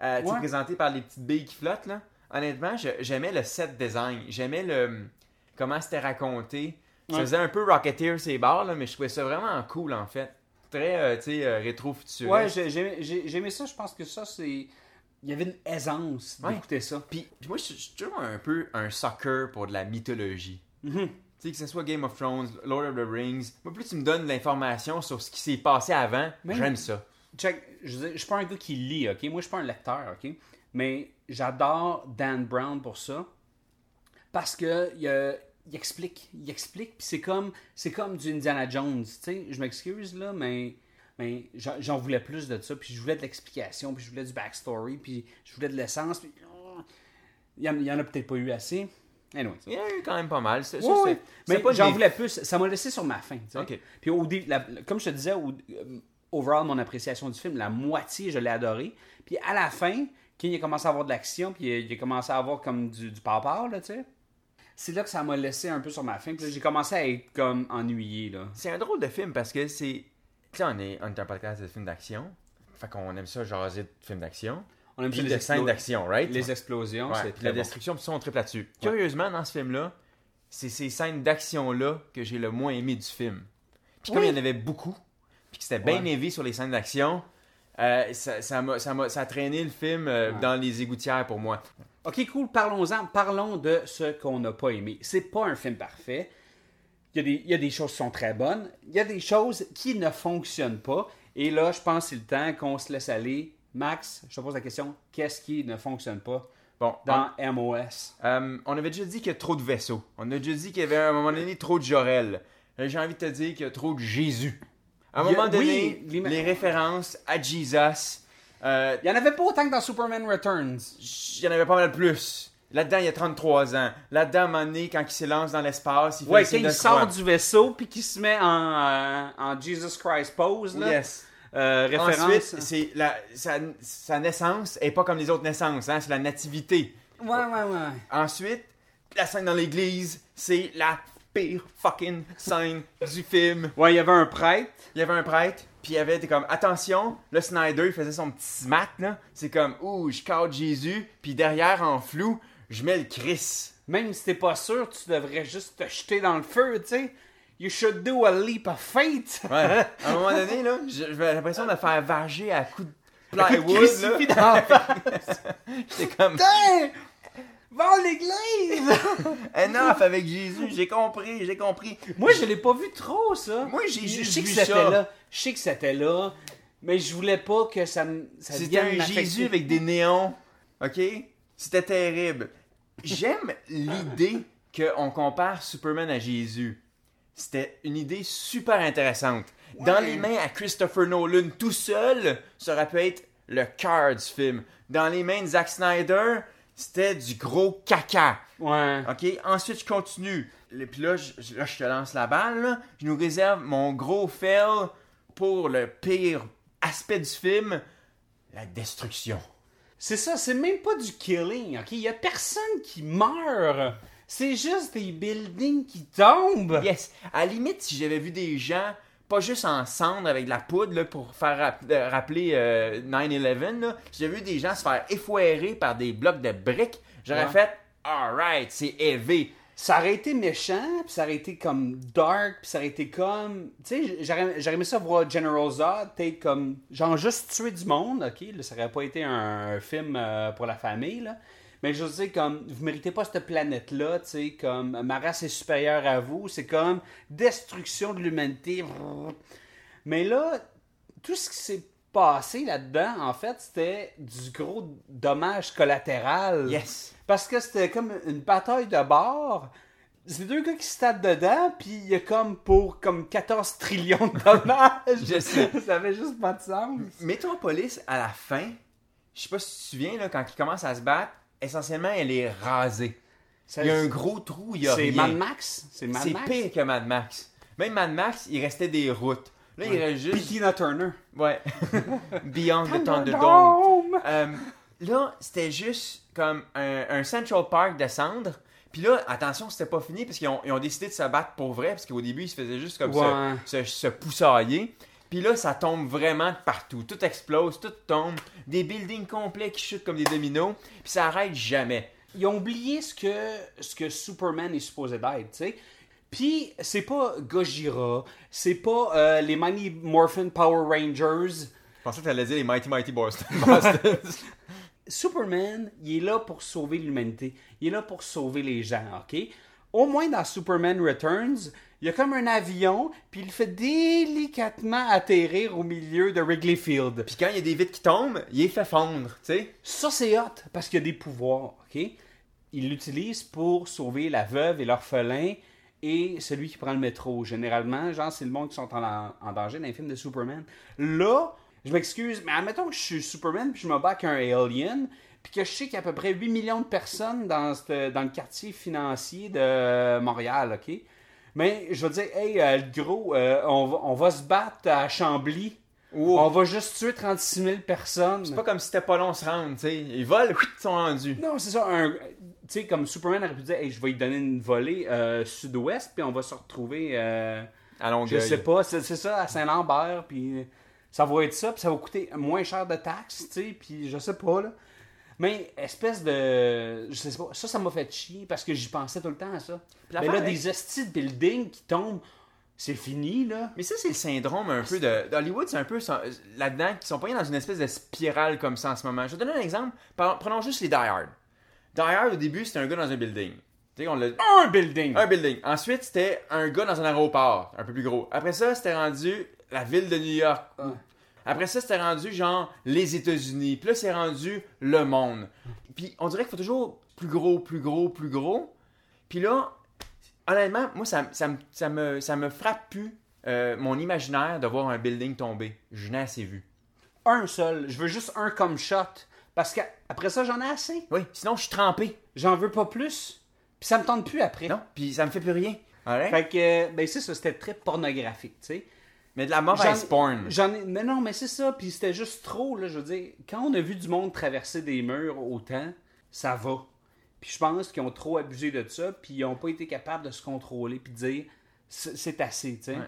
euh, tu sais, Ouais. présenté par les petites billes qui flottent, là. Honnêtement, j'aimais le set design. J'aimais le comment c'était raconté. Ça Ouais. faisait un peu Rocketeer ces bars, là, mais je trouvais ça vraiment cool, en fait. Très, euh, tu sais, euh, rétro-futuriste. Ouais, j'ai- j'ai j'ai- j'ai aimé ça, je pense que ça, c'est. Il y avait une aisance Ouais. d'écouter ça. Puis, puis moi, je suis toujours un peu un sucker pour de la mythologie. Mhm. Tu sais, que ce soit Game of Thrones, Lord of the Rings. Moi, plus tu me donnes de l'information sur ce qui s'est passé avant, j'aime ça. Check, je, je suis pas un gars qui lit, ok? Moi, je suis pas un lecteur, ok? Mais j'adore Dan Brown pour ça. Parce que il, euh, il explique, il explique, puis c'est comme, c'est comme du Indiana Jones, tu sais? Je m'excuse, là, mais, mais j'en voulais plus de ça, puis je voulais de l'explication, puis je voulais du backstory, puis je voulais de l'essence, puis... oh, il y en a peut-être pas eu assez. Anyway. Il y en a eu quand même pas mal. C'est, c'est mais j'en des- voulais plus. Ça m'a laissé sur ma faim. Ok. Puis au la- comme je te disais, au, euh, overall, mon appréciation du film, la moitié, je l'ai adoré. Puis à la fin, quand il a commencé à avoir de l'action, puis il a, commencé à avoir comme du, du papa, là, tu sais. C'est là que ça m'a laissé un peu sur ma faim. J'ai commencé à être comme ennuyé, là. C'est un drôle de film parce que c'est. Tu sais, on est, on est un podcast de films d'action. Fait qu'on aime ça jaser de films d'action. On aime Puis ça, de les, scènes d'action, right? les explosions. Ouais, c'est puis très la bon. destruction, puis ça, on triple là-dessus. Curieusement, dans ce film-là, c'est ces scènes d'action-là que j'ai le moins aimé du film. Puis comme Oui. il y en avait beaucoup, puis que c'était bien élevé sur les scènes d'action, euh, ça, ça, a traîné le film euh, Ouais. dans les égouttières pour moi. Ok, cool, parlons-en. Parlons de ce qu'on n'a pas aimé. C'est pas un film parfait. Il y, a des, il y a des choses qui sont très bonnes. Il y a des choses qui ne fonctionnent pas. Et là, je pense que c'est le temps qu'on se laisse aller. Max, je te pose la question qu'est-ce qui ne fonctionne pas Bon, dans MOS Euh, on avait déjà dit qu'il y a trop de vaisseaux. On a déjà dit qu'il y avait à un moment donné trop de Jorel. Euh, J'ai envie de te dire qu'il y a trop de Jésus. À un a- moment donné, oui, les- les références à Jesus, euh, Il n'y en avait pas autant que dans Superman Returns. il y en avait pas mal plus. Là-dedans, il y a 33 ans. Là-dedans, à un moment donné, quand il s'élance dans l'espace, il fait Ouais, quand il sort du vaisseau puis qu'il se met en, euh, en Jesus Christ pose, là. Yes. Euh, référence. Ensuite, c'est la, sa, sa naissance est pas comme les autres naissances, hein, c'est la nativité. Ouais, ouais, ouais. Ensuite, la scène dans l'église, c'est la pire fucking scène du film. Ouais, il y avait un prêtre. il y avait un prêtre, puis il y avait, t'es comme, attention, le Snyder, il faisait son petit smack, là. C'est comme, ouh, je cadre Jésus, puis derrière, en flou, je mets le Chris. Même si t'es pas sûr, tu devrais juste te jeter dans le feu, tu sais. You should do a leap of faith. Ouais. à un moment donné, là, j'ai j'ai l'impression de faire varger à coups de Un coup de plywood, là. J'étais comme! Va à l'église! enough avec Jésus, j'ai compris, j'ai compris. Moi, je l'ai pas vu trop, ça. Moi, j'ai Je juste sais que vu c'était ça. là. Je sais que c'était là. Mais je voulais pas que ça me. ça C'était un. Jésus avec des néons, ok? C'était terrible. j'aime l'idée qu'on compare Superman à Jésus. C'était une idée super intéressante. Dans les mains à Christopher Nolan tout seul, ça aurait pu être le cœur du film. Dans les mains de Zack Snyder, c'était du gros caca. Ouais. OK? Ensuite, je continue. Et Puis là, je, là, je te lance la balle. là. Je nous réserve mon gros fail pour le pire aspect du film, la destruction. C'est ça, c'est même pas du killing, ok? Il y a personne qui meurt. C'est juste des buildings qui tombent. Yes. À la limite, si j'avais vu des gens, pas juste en cendre avec de la poudre là, pour faire rap- euh, rappeler euh, 9-11, là, si j'avais vu des gens se faire effoirer par des blocs de briques, j'aurais Ouais. fait Alright, c'est élevé. Ça aurait été méchant, puis ça aurait été comme dark, puis ça aurait été comme. Tu sais, j'aurais j'aurais aimé ça voir General Zod, peut-être comme. Genre juste tuer du monde, ok? Là, ça aurait pas été un, un film euh, pour la famille, là. Mais je veux dire, comme, vous méritez pas cette planète-là, tu sais, comme, ma race est supérieure à vous, c'est comme destruction de l'humanité. Mais là, tout ce qui s'est passé là-dedans, en fait, c'était du gros dommage collatéral. Yes. Parce que c'était comme une bataille de bord. C'est deux gars qui se tapent dedans, puis il y a comme pour comme 14 trillions de dommages. Je sais. Ça avait juste pas de sens. Metropolis, à la fin, je sais pas si tu te souviens, là, quand ils commencent à se battre, essentiellement, elle est rasée. Il y a un gros trou, il y a C'est. Mad Max? C'est Mad Max? pire que Mad Max. Même Mad Max, il restait des routes. Là, il reste juste... Tina Turner. Ouais. Beyond the Thunderdome. Euh, là, c'était juste comme un, un Central Park de cendres. Puis là, attention, c'était pas fini parce qu'ils ont, ont décidé de se battre pour vrai. Parce qu'au début, ils se faisaient juste comme Ouais. se, se, se poussailler. Puis là, ça tombe vraiment de partout. Tout explose, tout tombe. Des buildings complets qui chutent comme des dominos. Puis ça arrête jamais. Ils ont oublié ce que, ce que Superman est supposé d'être, tu sais. Puis, c'est pas Gojira, c'est pas euh, les Mighty Morphin Power Rangers. Je pensais que t'allais dire les Mighty Mighty Boston. Boston. Superman, il est là pour sauver l'humanité. Il est là pour sauver les gens, OK? Au moins dans Superman Returns, il y a comme un avion, puis il fait délicatement atterrir au milieu de Wrigley Field. Puis quand il y a des vitres qui tombent, il est fait fondre, tu sais. Ça, c'est hot, parce qu'il y a des pouvoirs, OK? Il l'utilise pour sauver la veuve et l'orphelin et celui qui prend le métro. Généralement, genre, c'est le monde qui sont en, en danger dans les films de Superman. Là, je m'excuse, mais admettons que je suis Superman puis je me bats avec un alien, puis que je sais qu'il y a à peu près 8 millions de personnes dans, cette- dans le quartier financier de Montréal, OK? Mais je veux dire, hey, euh, le gros, euh, on, va, on va se battre à Chambly. Wow. On va juste tuer 36 000 personnes. C'est pas comme si c'était pas long se rendre, tu sais. Ils volent, ils sont rendus. Non, c'est ça. Tu sais, comme Superman aurait pu dire, hey, je vais lui donner une volée euh, sud-ouest, puis on va se retrouver, À je Longueuil. sais pas, c'est c'est ça, à Saint-Lambert, puis ça va être ça, puis ça va coûter moins cher de taxes, tu sais, puis je sais pas, là. Mais espèce de. Je sais pas, ça, ça m'a fait chier parce que j'y pensais tout le temps à ça. Puis Mais l'affaire là, avec- des hosties de buildings qui tombent, c'est fini, là. Mais ça, c'est le syndrome un peu de. d'Hollywood, c'est un peu là-dedans, qui sont pognés dans une espèce de spirale comme ça en ce moment. Je vais te donner un exemple. Prenons juste les Die Hard. Die Hard, au début, c'était un gars dans un building. Tu sais, on l'a. Un building! Un building. Ensuite, c'était un gars dans un aéroport, un peu plus gros. Après ça, c'était rendu la ville de New York. Après ça, c'était rendu genre les États-Unis. Puis là, c'est rendu le monde. Puis on dirait qu'il faut toujours plus gros, plus gros, plus gros. Puis là, honnêtement, moi, ça, ça, me- ça, me, ça me frappe plus euh, mon imaginaire de voir un building tomber. Je n'ai assez vu. Un seul. Je veux juste un comme shot. Parce qu'après ça, j'en ai assez. Oui, sinon, je suis trempé. J'en veux pas plus. Puis ça me tente plus après. Non, puis ça me fait plus rien. Alright? Fait que, ben c'est ça, c'était très pornographique, tu sais. Mais de la mauvaise porn. J'en ai, mais non, mais c'est ça, puis c'était juste trop, là, je veux dire. Quand on a vu du monde traverser des murs autant, ça va. Puis je pense qu'ils ont trop abusé de ça, puis ils ont pas été capables de se contrôler, puis de dire, c'est assez, tu sais. Ouais.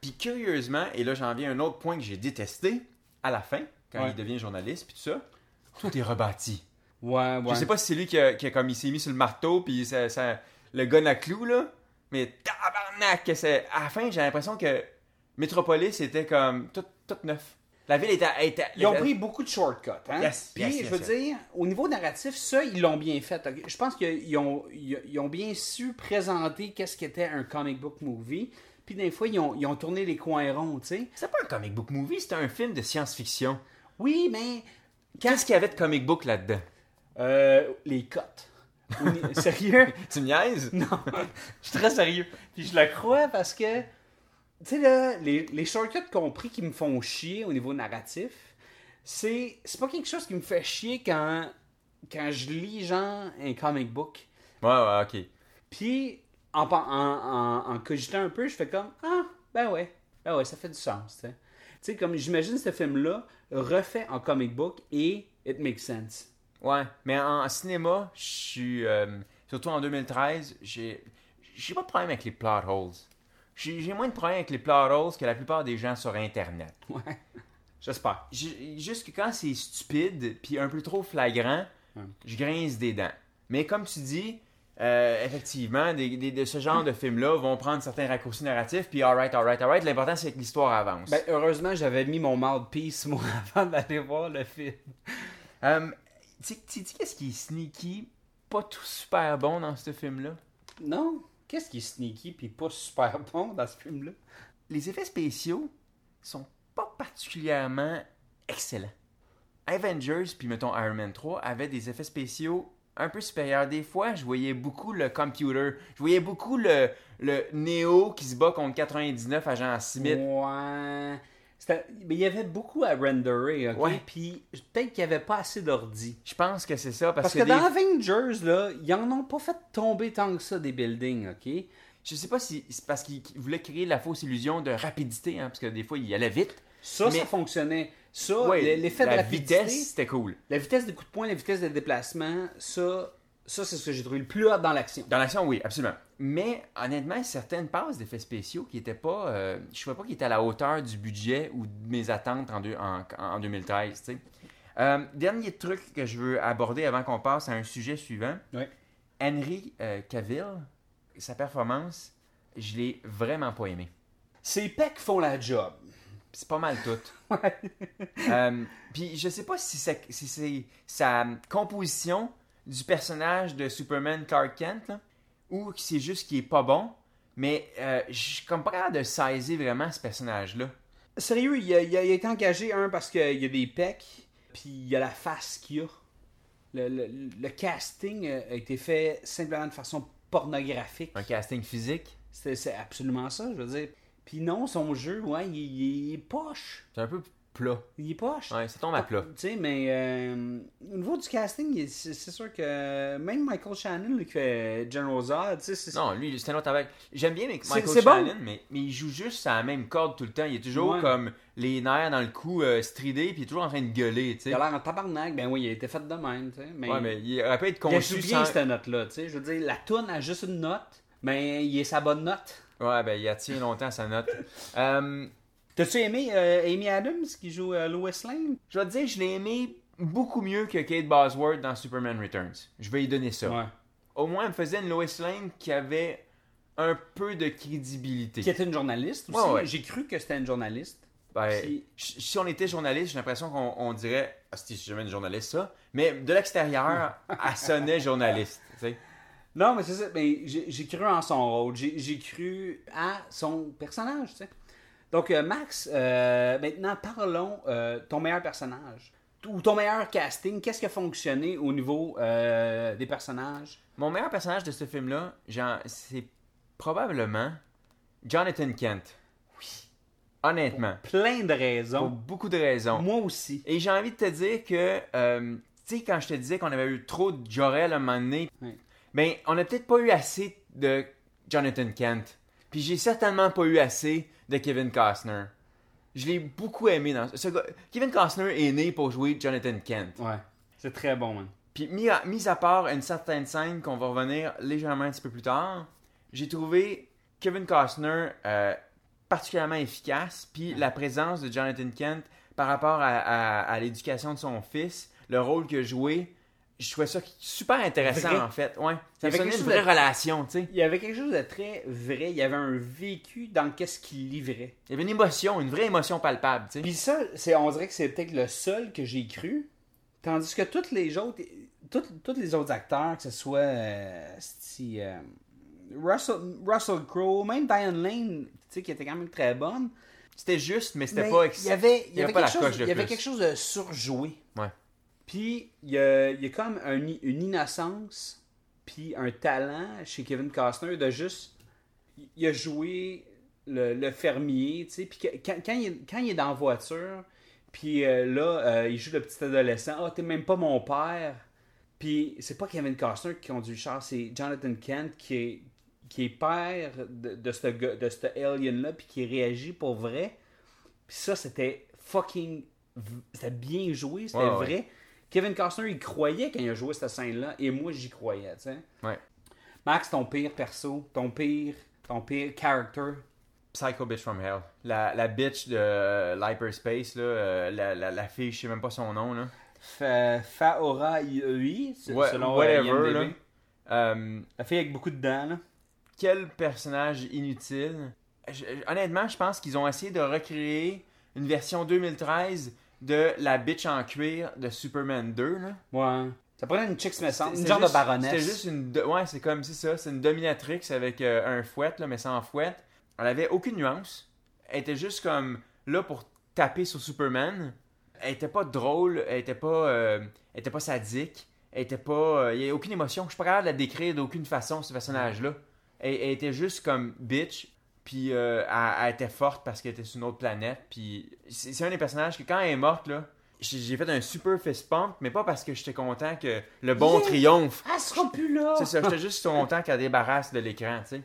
Puis curieusement, et là j'en viens à un autre point que j'ai détesté, à la fin, quand Ouais. il devient journaliste, puis tout ça, tout est rebâti. Ouais, ouais. Je sais pas si c'est lui qui, a, qui a comme il s'est mis sur le marteau, puis ça, ça- le gun à clou, là, mais tabarnak. À la fin, j'ai l'impression que Metropolis était comme tout, tout neuf. La ville était... était- Ils ont pris beaucoup de shortcuts, hein? Yes, Puis, yes, je veux dire, au niveau narratif, ça, ils l'ont bien fait. Je pense qu'ils ont, ils ont bien su présenter qu'est-ce qu'était un comic book movie. Puis, des fois, ils ont, ils ont tourné les coins ronds, tu sais. C'était pas un comic book movie, c'était un film de science-fiction. Oui, mais Qu'est-ce qu'il y avait de comic book là-dedans? Euh, les cotes. Sérieux? Tu me niaises? Non, je suis très sérieux. Puis je le crois parce que, tu sais, là, les, les shortcuts compris qui me font chier au niveau narratif, c'est c'est pas quelque chose qui me fait chier quand, quand je lis, genre, un comic book. Ouais, ouais, ok. Puis, en, en, en, en cogitant un peu, je fais comme Ah, ben ouais, ben ouais, ça fait du sens, tu sais. Tu sais, comme j'imagine ce film-là refait en comic book et it makes sense. Ouais, mais en, en cinéma, je suis. euh, surtout en 2013, j'ai. J'ai pas de problème avec les plot holes. J'ai moins de problème avec les plot holes que la plupart des gens sur Internet. Ouais, j'espère. Juste que quand c'est stupide puis un peu trop flagrant, je grince des dents. Mais comme tu dis, euh, effectivement, des, des- de ce genre de films-là vont prendre certains raccourcis narratifs, puis alright, alright, alright. L'important, c'est que l'histoire avance. Ben, heureusement, j'avais mis mon mouthpiece, moi, avant d'aller voir le film. Euh, tu sais qu'est-ce qui est sneaky, pas tout super bon dans ce film-là? Non, qu'est-ce qui est sneaky puis pas super bon dans ce film-là? Les effets spéciaux sont pas particulièrement excellents. Avengers, puis mettons Iron Man 3, avaient des effets spéciaux un peu supérieurs. Des fois, je voyais beaucoup le computer. Je voyais beaucoup le, le Neo qui se bat contre 99 agents Smith. Ouais. Mais il y avait beaucoup à renderer, ok? Ouais. Puis peut-être qu'il n'y avait pas assez d'ordi. Je pense que c'est ça. Parce, Parce que, que, des- dans Avengers, là, ils en ont pas fait tomber tant que ça des buildings, ok? Je sais pas si c'est parce qu'ils voulaient créer la fausse illusion de rapidité, hein, parce que des fois, il allait vite. Ça, Mais- ça fonctionnait. Ça, Ouais, l'effet de la rapidité, vitesse, c'était cool. la vitesse de coup de poing, la vitesse de déplacement, ça, ça c'est ce que j'ai trouvé le plus hot dans l'action. Dans l'action, oui, absolument. Mais honnêtement, certaines passes d'effets spéciaux qui étaient pas. euh, je ne trouvais pas qu'ils étaient à la hauteur du budget ou de mes attentes en, deux- en, en 2013. tu sais. Euh, dernier truc que je veux aborder avant qu'on passe à un sujet suivant. Ouais. Henry euh, Cavill, sa performance, je l'ai vraiment pas aimé. Ces pecs font la job. C'est pas mal tout. Euh, Puis je sais pas si, ça- si c'est sa composition du personnage de Superman Clark Kent là, ou c'est juste qu'il est pas bon, mais euh, je suis comme pas capable de saisir vraiment ce personnage-là. Sérieux, il a, il a- il a été engagé, un, parce qu'il y a des pecs, puis il y a la face qu'il a. Le, le- le casting a été fait simplement de façon pornographique. Un casting physique, C'est c'est absolument ça, je veux dire. Puis non, son jeu, ouais, il, il est poche. c'est un peu plat. Il est poche. Ouais, ça tombe à plat. Tu sais, mais euh, au niveau du casting, il- c'est sûr que même Michael Shannon, qui fait General Zod, tu sais, Non, lui, c'est un autre avec. J'aime bien Michael bon. Shannon, mais, mais il joue juste à la même corde tout le temps. Il est toujours Ouais. comme les nerfs dans le cou euh, stridés, puis il est toujours en train de gueuler, tu sais. Il a l'air en tabarnak, ben oui, il a été fait de même, tu sais. Mais, Ouais, mais il aurait pu être il conçu joué bien sans... cette note-là, tu sais. Je veux dire, la toune a juste une note, mais il est sa bonne note. Ouais, ben il a tient longtemps sa note. Euh, T'as-tu aimé euh, Amy Adams qui joue euh, Lois Lane? je vais te dire, je l'ai aimé beaucoup mieux que Kate Bosworth dans Superman Returns. Je vais lui donner ça. Au moins, elle me faisait une Lois Lane qui avait un peu de crédibilité. Qui était une journaliste aussi. Ouais, ouais. J'ai cru que c'était une journaliste. Ben, si si on était journaliste, j'ai l'impression qu'on on dirait Ah, c'est jamais une journaliste, ça. Mais de l'extérieur, elle sonnait journaliste. Non, mais c'est ça. Mais j'ai cru en son rôle. J'ai cru à son personnage, sais. Donc, euh, Max, euh, maintenant, parlons euh, ton meilleur personnage. Ou ton meilleur casting. Qu'est-ce qui a fonctionné au niveau euh, des personnages? Mon meilleur personnage de ce film-là, c'est probablement Jonathan Kent. Oui. Honnêtement. Plein de Pour raisons. beaucoup de raisons. Moi aussi. Et j'ai envie de te dire que, tu sais, quand je te disais qu'on avait eu trop de Jorel à un moment donné, Oui. ben, on n'a peut-être pas eu assez de Jonathan Kent. Puis j'ai certainement pas eu assez de Kevin Costner. Je l'ai beaucoup aimé dans ce gars. Kevin Costner est né pour jouer Jonathan Kent. Ouais. C'est très bon, man. Puis mis à, mis à part une certaine scène qu'on va revenir légèrement un petit peu plus tard, j'ai trouvé Kevin Costner euh, particulièrement efficace. Puis la présence de Jonathan Kent par rapport à, à- à l'éducation de son fils, le rôle qu'il a joué, je trouvais ça super intéressant Vrai. en fait. Ouais. Il y Ça avait une chose vraie de- relation, tu sais. Il y avait quelque chose de très vrai. Il y avait un vécu dans qu'est-ce qu'il livrait. Il y avait une émotion, une vraie émotion palpable, tu sais. Puis ça, c'est, on dirait que c'est peut-être le seul que j'ai cru. Tandis que tous les autres, tous, tous les autres acteurs, que ce soit euh, si, euh, Russell, Russell Crowe, même Diane Lane, tu sais, qui était quand même très bonne. C'était juste, mais c'était pas il y avait, il y avait, quelque, chose, de il y avait plus. quelque chose de surjoué. Ouais. Puis il y a, il y a comme un- une innocence puis un talent chez Kevin Costner de juste. Il a joué le, le fermier, tu sais, puis quand, quand il, est- quand il est dans la voiture, puis euh, là, euh, il joue le petit adolescent. Ah, t'es même pas mon père. Puis c'est pas Kevin Costner qui conduit le char, c'est Jonathan Kent qui est, qui est père de, de ce gars- de ce alien-là, puis qui réagit pour vrai. Puis ça, c'était fucking. C'était bien joué, c'était Ouais, ouais. Kevin Costner, il croyait quand il a joué cette scène-là, et moi, j'y croyais, tu sais. Ouais. Max, ton pire perso, ton pire, ton pire character? Psycho Bitch from Hell. La, la bitch de l'hyperspace, là, euh, la, la, la fille, je sais même pas son nom, là. Fa- Faora se- Ouais, selon euh, whatever, là. Euh, La fille avec beaucoup de dents, là. quel personnage inutile. Je- honnêtement, je pense qu'ils ont essayé de recréer une version 2013 de la bitch en cuir de Superman 2, là. Ouais. Ça prenait une chick smessante, une genre juste- de baronesse. C'était juste une. do- Ouais, c'est comme, c'est ça. C'est une dominatrix avec euh, un fouet, là, mais sans fouet. Elle avait aucune nuance. Elle était juste comme là pour taper sur Superman. Elle était pas drôle, elle était pas, euh, elle était pas sadique, elle était pas. euh, Il y a aucune émotion. Je suis pas capable de la décrire d'aucune façon, ce personnage-là. Elle, elle était juste comme bitch. Puis euh, elle, elle était forte parce qu'elle était sur une autre planète. Puis c'est un des personnages que quand elle est morte, là, j'ai fait un super fist pump, mais pas parce que j'étais content que le bon Yeah! triomphe. Elle sera plus là! C'est ça, j'étais juste content qu'elle débarrasse de l'écran, tu sais.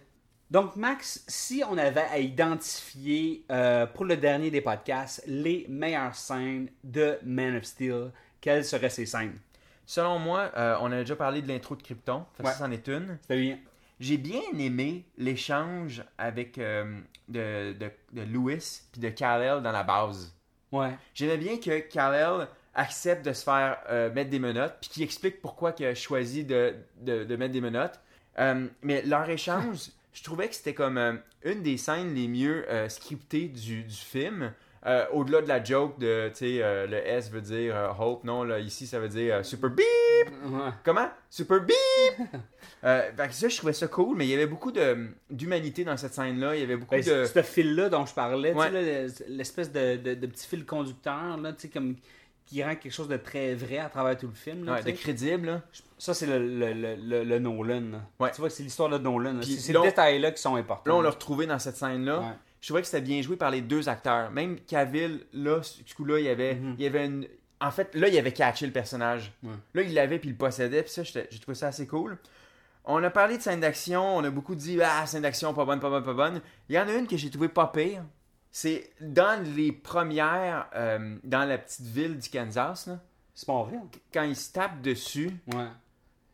Donc, Max, si on avait à identifier euh, pour le dernier des podcasts les meilleures scènes de Man of Steel, quelles seraient ces scènes? Selon moi, euh, on a déjà parlé de l'intro de Krypton, Ouais. ça c'en est une. C'était bien. J'ai bien aimé l'échange avec euh, de, de, de Lewis puis de Kal-El dans la base. Ouais. J'aimais bien que Kal-El accepte de se faire euh, mettre des menottes, puis qu'il explique pourquoi il a choisi de, de, de mettre des menottes. Euh, mais leur échange, je trouvais que c'était comme une des scènes les mieux scriptées du, du film. Euh, Au-delà de la joke de, tu sais, euh, le S veut dire euh, Hope, non, là, ici ça veut dire euh, Super Beep! Ouais. Comment? Super Beep! fait que ça, je trouvais ça cool, mais il y avait beaucoup de- d'humanité dans cette scène-là. Il y avait beaucoup Ben, de. Ce fil-là dont je parlais, tu Ouais. l'espèce de, de- de petit fil conducteur, là, tu sais, comme qui rend quelque chose de très vrai à travers tout le film. là, Ouais, de crédible, là. Ça, c'est le, le, le, Nolan. là. Ouais. Tu vois, c'est l'histoire de Nolan. C'est ces détails-là qui sont importants. Là, on l'a retrouvé dans cette scène-là. Je trouvais que c'était bien joué par les deux acteurs. Même Cavill, là, ce coup-là, il y avait, Mhm. il y avait une. En fait, là, il avait catché le personnage. Ouais. Là, il l'avait puis il le possédait. Puis ça, j'ai trouvé ça assez cool. On a parlé de scènes d'action. On a beaucoup dit Ah, scène d'action, pas bonne, pas bonne, pas bonne. Il y en a une que j'ai trouvé pas pire. C'est dans les premières. euh, dans la petite ville du Kansas, là, C'est pas vrai. quand il se tape dessus. Ouais.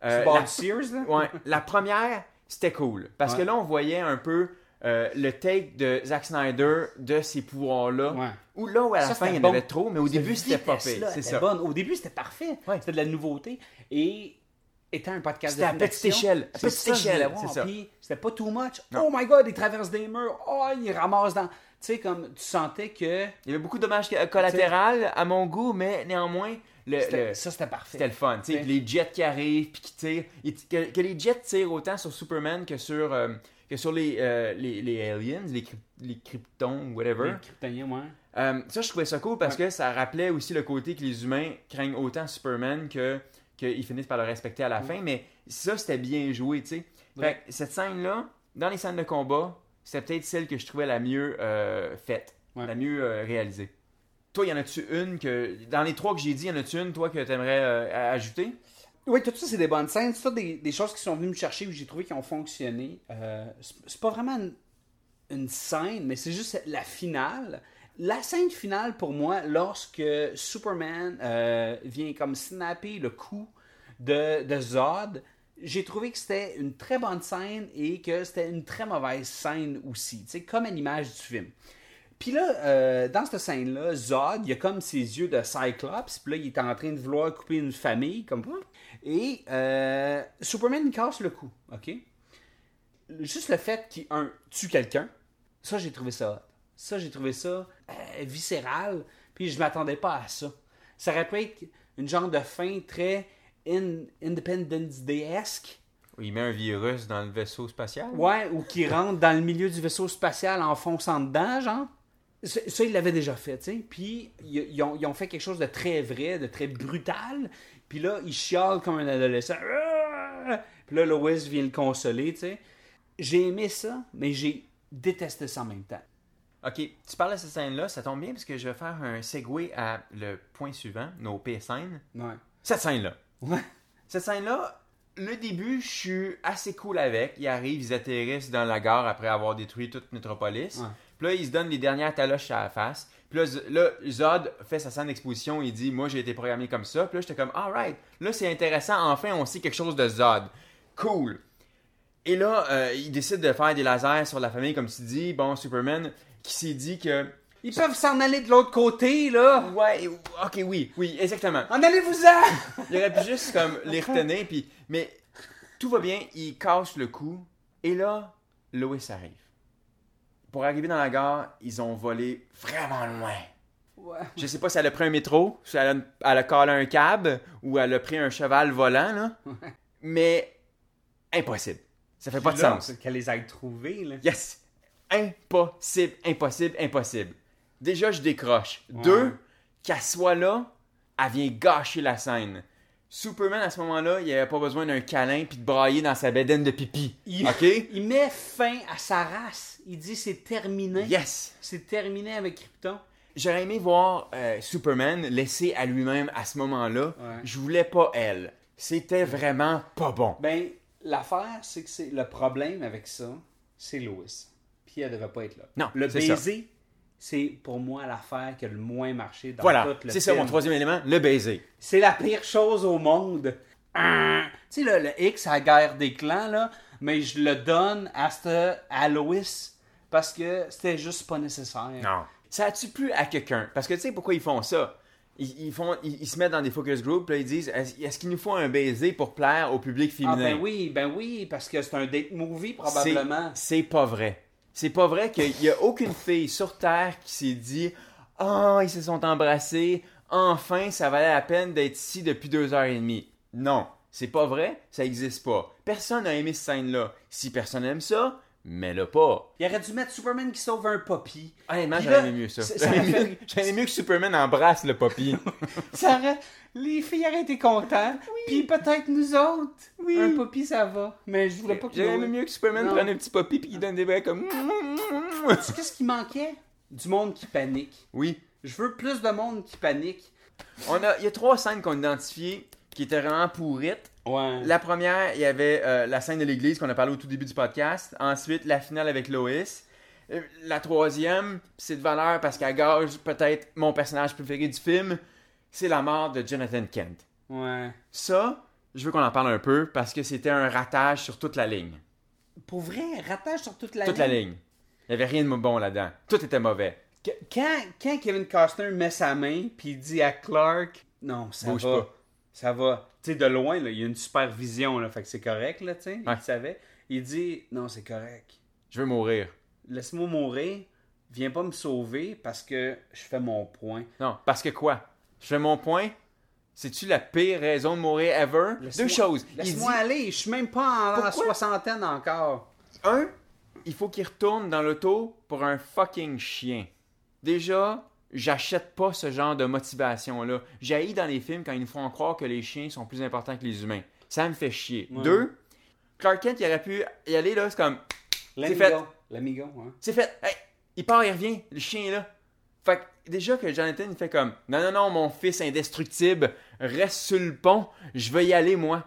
euh, la- Sears, là? Ouais, la première, c'était cool. Parce que là, on voyait un peu euh, le take de Zack Snyder de ces pouvoirs-là. Ouais. Ou là où à la Ça, fin, il y en c'était avait bon. trop, mais au début, c'était pas fait. vitesse-là C'est ça. bonne. Au début, c'était parfait. Ouais. C'était de la nouveauté. Et étant un podcast C'était de à petite échelle. À petite échelle, c'est ça. Puis c'était pas too much. Non. Oh my god, il traverse des murs. Oh, il ramasse dans. Tu sais, comme tu sentais que. Il y avait beaucoup de dommages collatéraux à mon goût, mais néanmoins, le, Ça, c'était parfait. c'était le fun. tu sais, Ouais. les jets qui arrivent, puis qui tirent. Que les jets tirent autant sur Superman que sur, euh, que sur les, euh, les, les aliens, les, les kryptons, whatever. Les Kryptoniens, ouais. Euh, ça, je trouvais ça cool parce que ça rappelait aussi le côté que les humains craignent autant Superman que qu'ils finissent par le respecter à la fin. Mais ça, c'était bien joué, tu sais. Ouais. cette scène-là, dans les scènes de combat, c'était peut-être celle que je trouvais la mieux euh, faite, la mieux réalisée. Toi, y en a-tu une que. Dans les trois que j'ai dit, y en a-tu une, toi, que t'aimerais ajouter? Oui, tout ça, c'est des bonnes scènes. C'est ça des, choses qui sont venues me chercher où j'ai trouvé qui ont fonctionné. Euh, c'est pas vraiment une, scène, mais c'est juste la finale. La scène finale, pour moi, lorsque Superman euh, vient comme snapper le coup de, de Zod, j'ai trouvé que c'était une très bonne scène et que c'était une très mauvaise scène aussi, tu sais, comme à l'image du film. Puis là, euh, dans cette scène-là, Zod, il a comme ses yeux de Cyclops, puis là, il est en train de vouloir couper une famille, comme. Et euh, Superman, il casse le coup, OK? Juste le fait qu'il, un, tue quelqu'un, ça, j'ai trouvé ça hot. Ça, j'ai trouvé ça euh, viscéral, puis je m'attendais pas à ça. Ça aurait pu être une genre de fin très in- Independence Day-esque, Il met un virus dans le vaisseau spatial? Ouais, ou qui rentre dans le milieu du vaisseau spatial en fonçant dedans, genre. Ça, ça, ils l'avaient déjà fait, tu sais. Puis, ils, ils ont, ils ont fait quelque chose de très vrai, de très brutal. Puis là, ils chialent comme un adolescent. Puis là, Lois vient le consoler, tu sais. J'ai aimé ça, mais j'ai détesté ça en même temps. Ok, tu parles de cette scène-là, ça tombe bien parce que je vais faire un segue à le point suivant, nos scènes. Ouais. Cette scène-là. Ouais. Cette scène-là, le début, je suis assez cool avec. Ils arrivent, ils atterrissent dans la gare après avoir détruit toute Metropolis. Ouais. Puis là, ils se donnent les dernières taloches à la face. Puis là, Zod fait sa scène d'exposition, il dit Moi, j'ai été programmé comme ça. Puis là, j'étais comme Alright, là, c'est intéressant. Enfin, on sait quelque chose de Zod. Cool. Et là, euh, il décide de faire des lasers sur la famille, comme tu dis. Bon, Superman, qui s'est dit que. Ils peuvent s'en aller de l'autre côté, là. Ouais, ok, oui, oui, exactement. En allez-vous-en! Il aurait pu juste comme les retenir, puis mais tout va bien, il casse le coup, et là, Lois arrive. Pour arriver dans la gare, ils ont volé vraiment loin. Ouais. Je sais pas si elle a pris un métro, si elle a, elle a collé un cab, ou elle a pris un cheval volant, là. Mais impossible. Ça fait pas de sens. Qu'elle les ait trouvés, là. Yes! Impossible, impossible, impossible. Déjà, je décroche. Ouais. Deux, qu'elle soit là, elle vient gâcher la scène. Superman, à ce moment-là, il avait pas besoin d'un câlin puis de brailler dans sa bédaine de pipi. Il, il met fin à sa race. Il dit c'est terminé. Yes! C'est terminé avec Krypton. J'aurais aimé voir euh, Superman laissé à lui-même à ce moment-là. Ouais. Je voulais pas elle. C'était vraiment pas bon. Ben, l'affaire, c'est que c'est le problème avec ça, c'est Lois. Puis elle devait pas être là. Non, Le baiser, c'est pour moi l'affaire qui a le moins marché dans Voilà, tout le c'est ça mon troisième élément, le baiser. C'est la pire chose au monde. Hein? Tu sais, le, le X à la guerre des clans, là, mais je le donne à, cette, à Lois parce que c'était juste pas nécessaire. Non. Ça a-tu plu à quelqu'un? Parce que tu sais pourquoi ils font ça? Ils, ils font, ils, ils se mettent dans des focus groups, là, ils disent est-ce qu'il nous faut un baiser pour plaire au public Ah féminin? ben oui, ben oui, parce que c'est un date movie probablement. C'est pas vrai. C'est pas vrai qu'il y a aucune fille sur Terre qui s'est dit Oh, ils se sont embrassés. Enfin, ça valait la peine d'être ici depuis deux heures et demie. Non, c'est pas vrai. Ça existe pas. Personne n'a aimé cette scène-là. Si personne aime ça, mets-le pas. Il aurait dû mettre Superman qui sauve un poppy. Honnêtement, là, aimé mieux ça. ça- ça J'aurais aurait aimé, fait- j'aurais aimé mieux que Superman embrasse le poppy. Ça aurait- Les filles auraient été contentes. Puis peut-être nous autres. Oui. Un poppy, ça va. Mais je voulais pas que J'aurais aimé mieux que Superman Non. prenne un petit poppy puis qu'il donne des bras comme. Tu sais qu'est-ce qui manquait? Du monde qui panique. Oui. Je veux plus de monde qui panique. On a, il y a trois scènes qu'on a identifiées qui étaient vraiment pourrites. Ouais. La première, il y avait euh, la scène de l'église qu'on a parlé au tout début du podcast. Ensuite, la finale avec Lois. Euh, La troisième, c'est de valeur parce qu'elle gage peut-être mon personnage préféré du film. C'est la mort de Jonathan Kent. Ouais. Ça, je veux qu'on en parle un peu parce que c'était un ratage sur toute la ligne. Pour vrai, ratage sur toute la Toute la ligne? Il n'y avait rien de bon là-dedans. Tout était mauvais. Que- Quand, quand Kevin Costner met sa main puis il dit à Clark non ça Bouge va pas. ça va sais de loin là, il y a une supervision là fait que c'est correct là tu sais Ouais. il savait il dit non c'est correct Je veux mourir. laisse-moi mourir viens pas me sauver parce que je fais mon point Non, parce que quoi? Je fais mon point? C'est-tu la pire raison de mourir ever? Deux choses. Laisse-moi dit- aller je suis même pas en, Pourquoi? soixantaine encore Un, il faut qu'il retourne dans l'auto pour un fucking chien. Déjà, j'achète pas ce genre de motivation-là. J'haïs dans les films quand ils nous font croire que les chiens sont plus importants que les humains. Ça me fait chier. Ouais. Deux, Clark Kent, il aurait pu y aller là, c'est comme, l'amigo fait. l'amigo hein. c'est fait. Hey, il part, il revient, le chien est là. Fait que déjà que Jonathan, il fait comme, non, non, non, mon fils indestructible, reste sur le pont, je vais y aller, moi.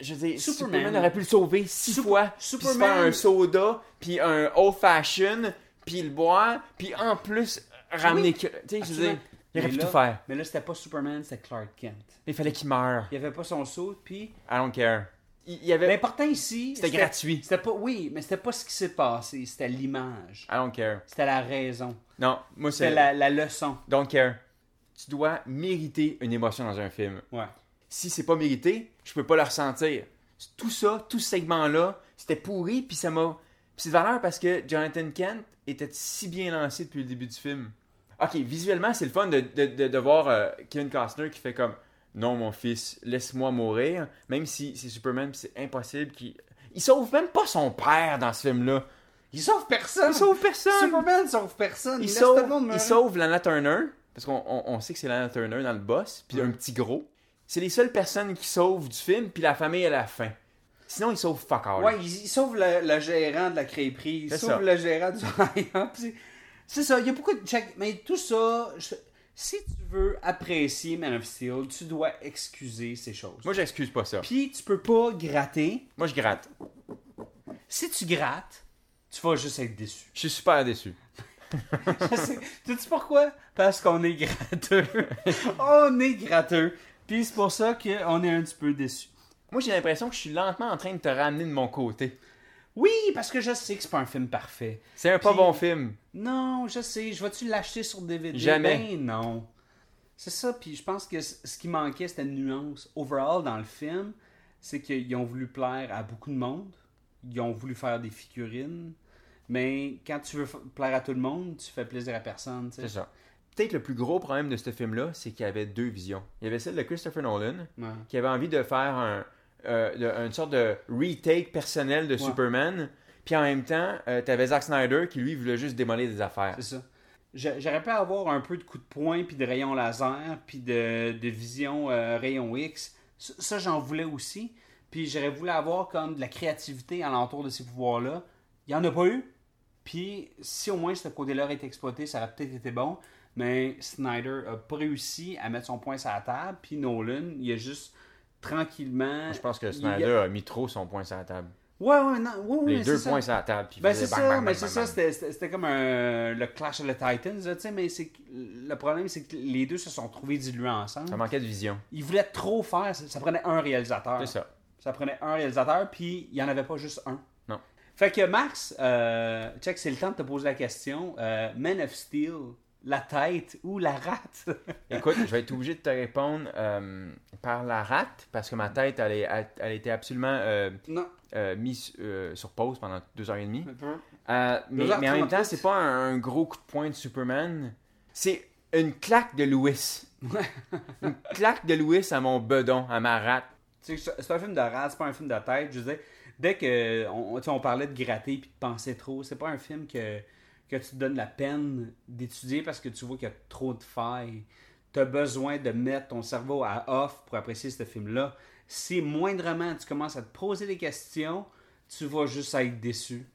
Je veux dire, Superman. Superman, aurait pu le sauver six Sup- fois, puis se Superman- faire un soda, puis un old fashion, puis le boire, puis en plus ramener tu sais, je veux il aurait pu tout faire. mais là c'était pas Superman c'était Clark Kent Il fallait qu'il meure. il avait pas son saut puis I don't care. Il, il y avait, l'important ici C'était gratuit. c'était pas oui mais c'était pas ce qui s'est passé c'était l'image I don't care. C'était la raison. Non, moi C'était c'est, la, la leçon. don't care. Tu dois mériter une émotion dans un film. Ouais. si c'est pas mérité, je peux pas le ressentir. Tout ça, tout ce segment-là, c'était pourri, puis ça m'a. C'est de valeur parce que Jonathan Kent était si bien lancé depuis le début du film. Ok, visuellement, c'est le fun de, de, de, de voir euh, Kevin Costner qui fait comme Non, mon fils, laisse-moi mourir, même si c'est Superman, c'est impossible qu'il. Il sauve même pas son père dans ce film-là. Il sauve personne. Il sauve personne. Superman sauve personne. Il laisse sauve, tout le monde il sauve Lana Turner, parce qu'on on, on sait que c'est Lana Turner dans le boss, puis un petit gros. C'est les seules personnes qui sauvent du film, puis la famille à la fin. Sinon, il sauve fuck all. Ouais, il, il sauve le, le gérant de la crêperie, il C'est sauve ça. le gérant du. C'est- ça, il y a beaucoup de. Mais tout ça, je- si tu veux apprécier Man of Steel, tu dois excuser ces choses. Moi, j'excuse pas ça. Puis tu peux pas gratter. Moi, je gratte. Si tu grattes, tu vas juste être déçu. Je suis super déçu. Je sais- tu sais pourquoi? Parce qu'on est gratteux. on est gratteux. Puis c'est pour ça qu'on est un petit peu déçu. Moi, j'ai l'impression que je suis lentement en train de te ramener de mon côté. Oui, parce que je sais que c'est pas un film parfait. C'est un pas bon film. Non, je sais. Je vais-tu l'acheter sur DVD? Jamais. Ben non. C'est ça, puis je pense que ce qui manquait, c'était une nuance. Overall, dans le film, c'est qu'ils ont voulu plaire à beaucoup de monde. Ils ont voulu faire des figurines. Mais quand tu veux plaire à tout le monde, tu fais plaisir à personne. C'est ça. Peut-être le plus gros problème de ce film-là, c'est qu'il y avait deux visions. Il y avait celle de Christopher Nolan, Ouais. qui avait envie de faire un, euh, une sorte de retake personnel de Superman. Puis en même temps, tu t'avais Zack Snyder qui lui voulait juste démolir des affaires. C'est ça. J'a- J'aurais pu avoir un peu de coups de poing, puis de rayons laser, puis de, de vision euh, rayon X. Ça, ça, j'en voulais aussi. Puis j'aurais voulu avoir comme de la créativité alentour de ces pouvoirs-là. Il n'y en a pas eu. Puis si au moins ce côté-là aurait été exploité, ça aurait peut-être été bon. Mais Snyder a pas réussi à mettre son point sur la table. Puis Nolan, il a juste tranquillement. Je pense que Snyder a mis trop son point sur la table. Ouais, ouais, non. ouais, ouais, Les deux ça. points sur la table. Puis Ben c'est ça, bang, mais c'est ça, c'était- comme un, le Clash of the Titans, tu sais, mais le problème, c'est que les deux se sont trouvés dilués ensemble. Ça manquait de vision. Ils voulaient trop faire, ça, ça prenait un réalisateur. C'est ça. Ça prenait un réalisateur, puis il n'y en avait pas juste un. Non. Fait que Max, euh, check, c'est le temps de te poser la question. Euh, Man of Steel, la tête ou la rate? Écoute, je vais être obligé de te répondre euh, par la rate, parce que ma tête, elle, est, elle était absolument euh, non. euh, mise euh, sur pause pendant deux heures et demie. Euh, mais, en même temps, c'est pas un, un gros coup de poing de Superman. C'est une claque de Lewis. une claque de Lewis à mon bedon, à ma rate. C'est un film de rate, c'est pas un film de tête. Je disais, dès que on, on parlait de gratter puis de penser trop, c'est pas un film que, que tu te donnes la peine d'étudier parce que tu vois qu'il y a trop de failles. Tu as besoin de mettre ton cerveau à off pour apprécier ce film-là. Si moindrement tu commences à te poser des questions, tu vas juste être déçu.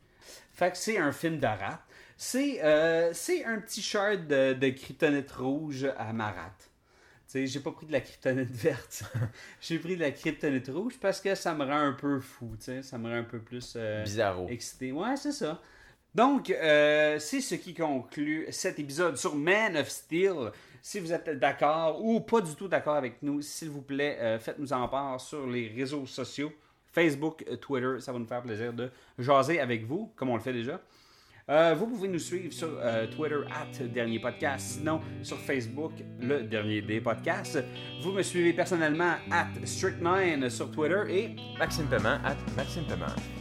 Fait que c'est un film de. C'est euh, c'est un petit shirt de, de kryptonite rouge à ma rate. Tu sais, j'ai pas pris de la kryptonite verte. j'ai pris de la kryptonite rouge parce que ça me rend un peu fou, tu sais. Ça me rend un peu plus euh, Bizarro. excité. Ouais, c'est ça. Donc, euh, c'est ce qui conclut cet épisode sur Man of Steel. Si vous êtes d'accord ou pas du tout d'accord avec nous, s'il vous plaît, euh, faites-nous en part sur les réseaux sociaux. Facebook, euh, Twitter, ça va nous faire plaisir de jaser avec vous, comme on le fait déjà. Vous pouvez nous suivre sur Twitter, at Dernier Podcast, sinon sur Facebook, le Dernier des Podcasts. Vous me suivez personnellement, at Strict9 sur Twitter et Maxime Paiement, at Maxime Paiement.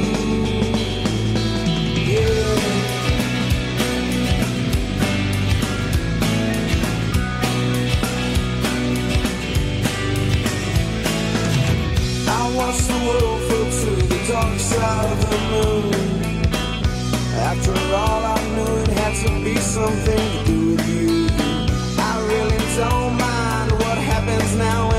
willful to the dark side of the moon. After all, I knew it had to be something to do with you. I really don't mind what happens now.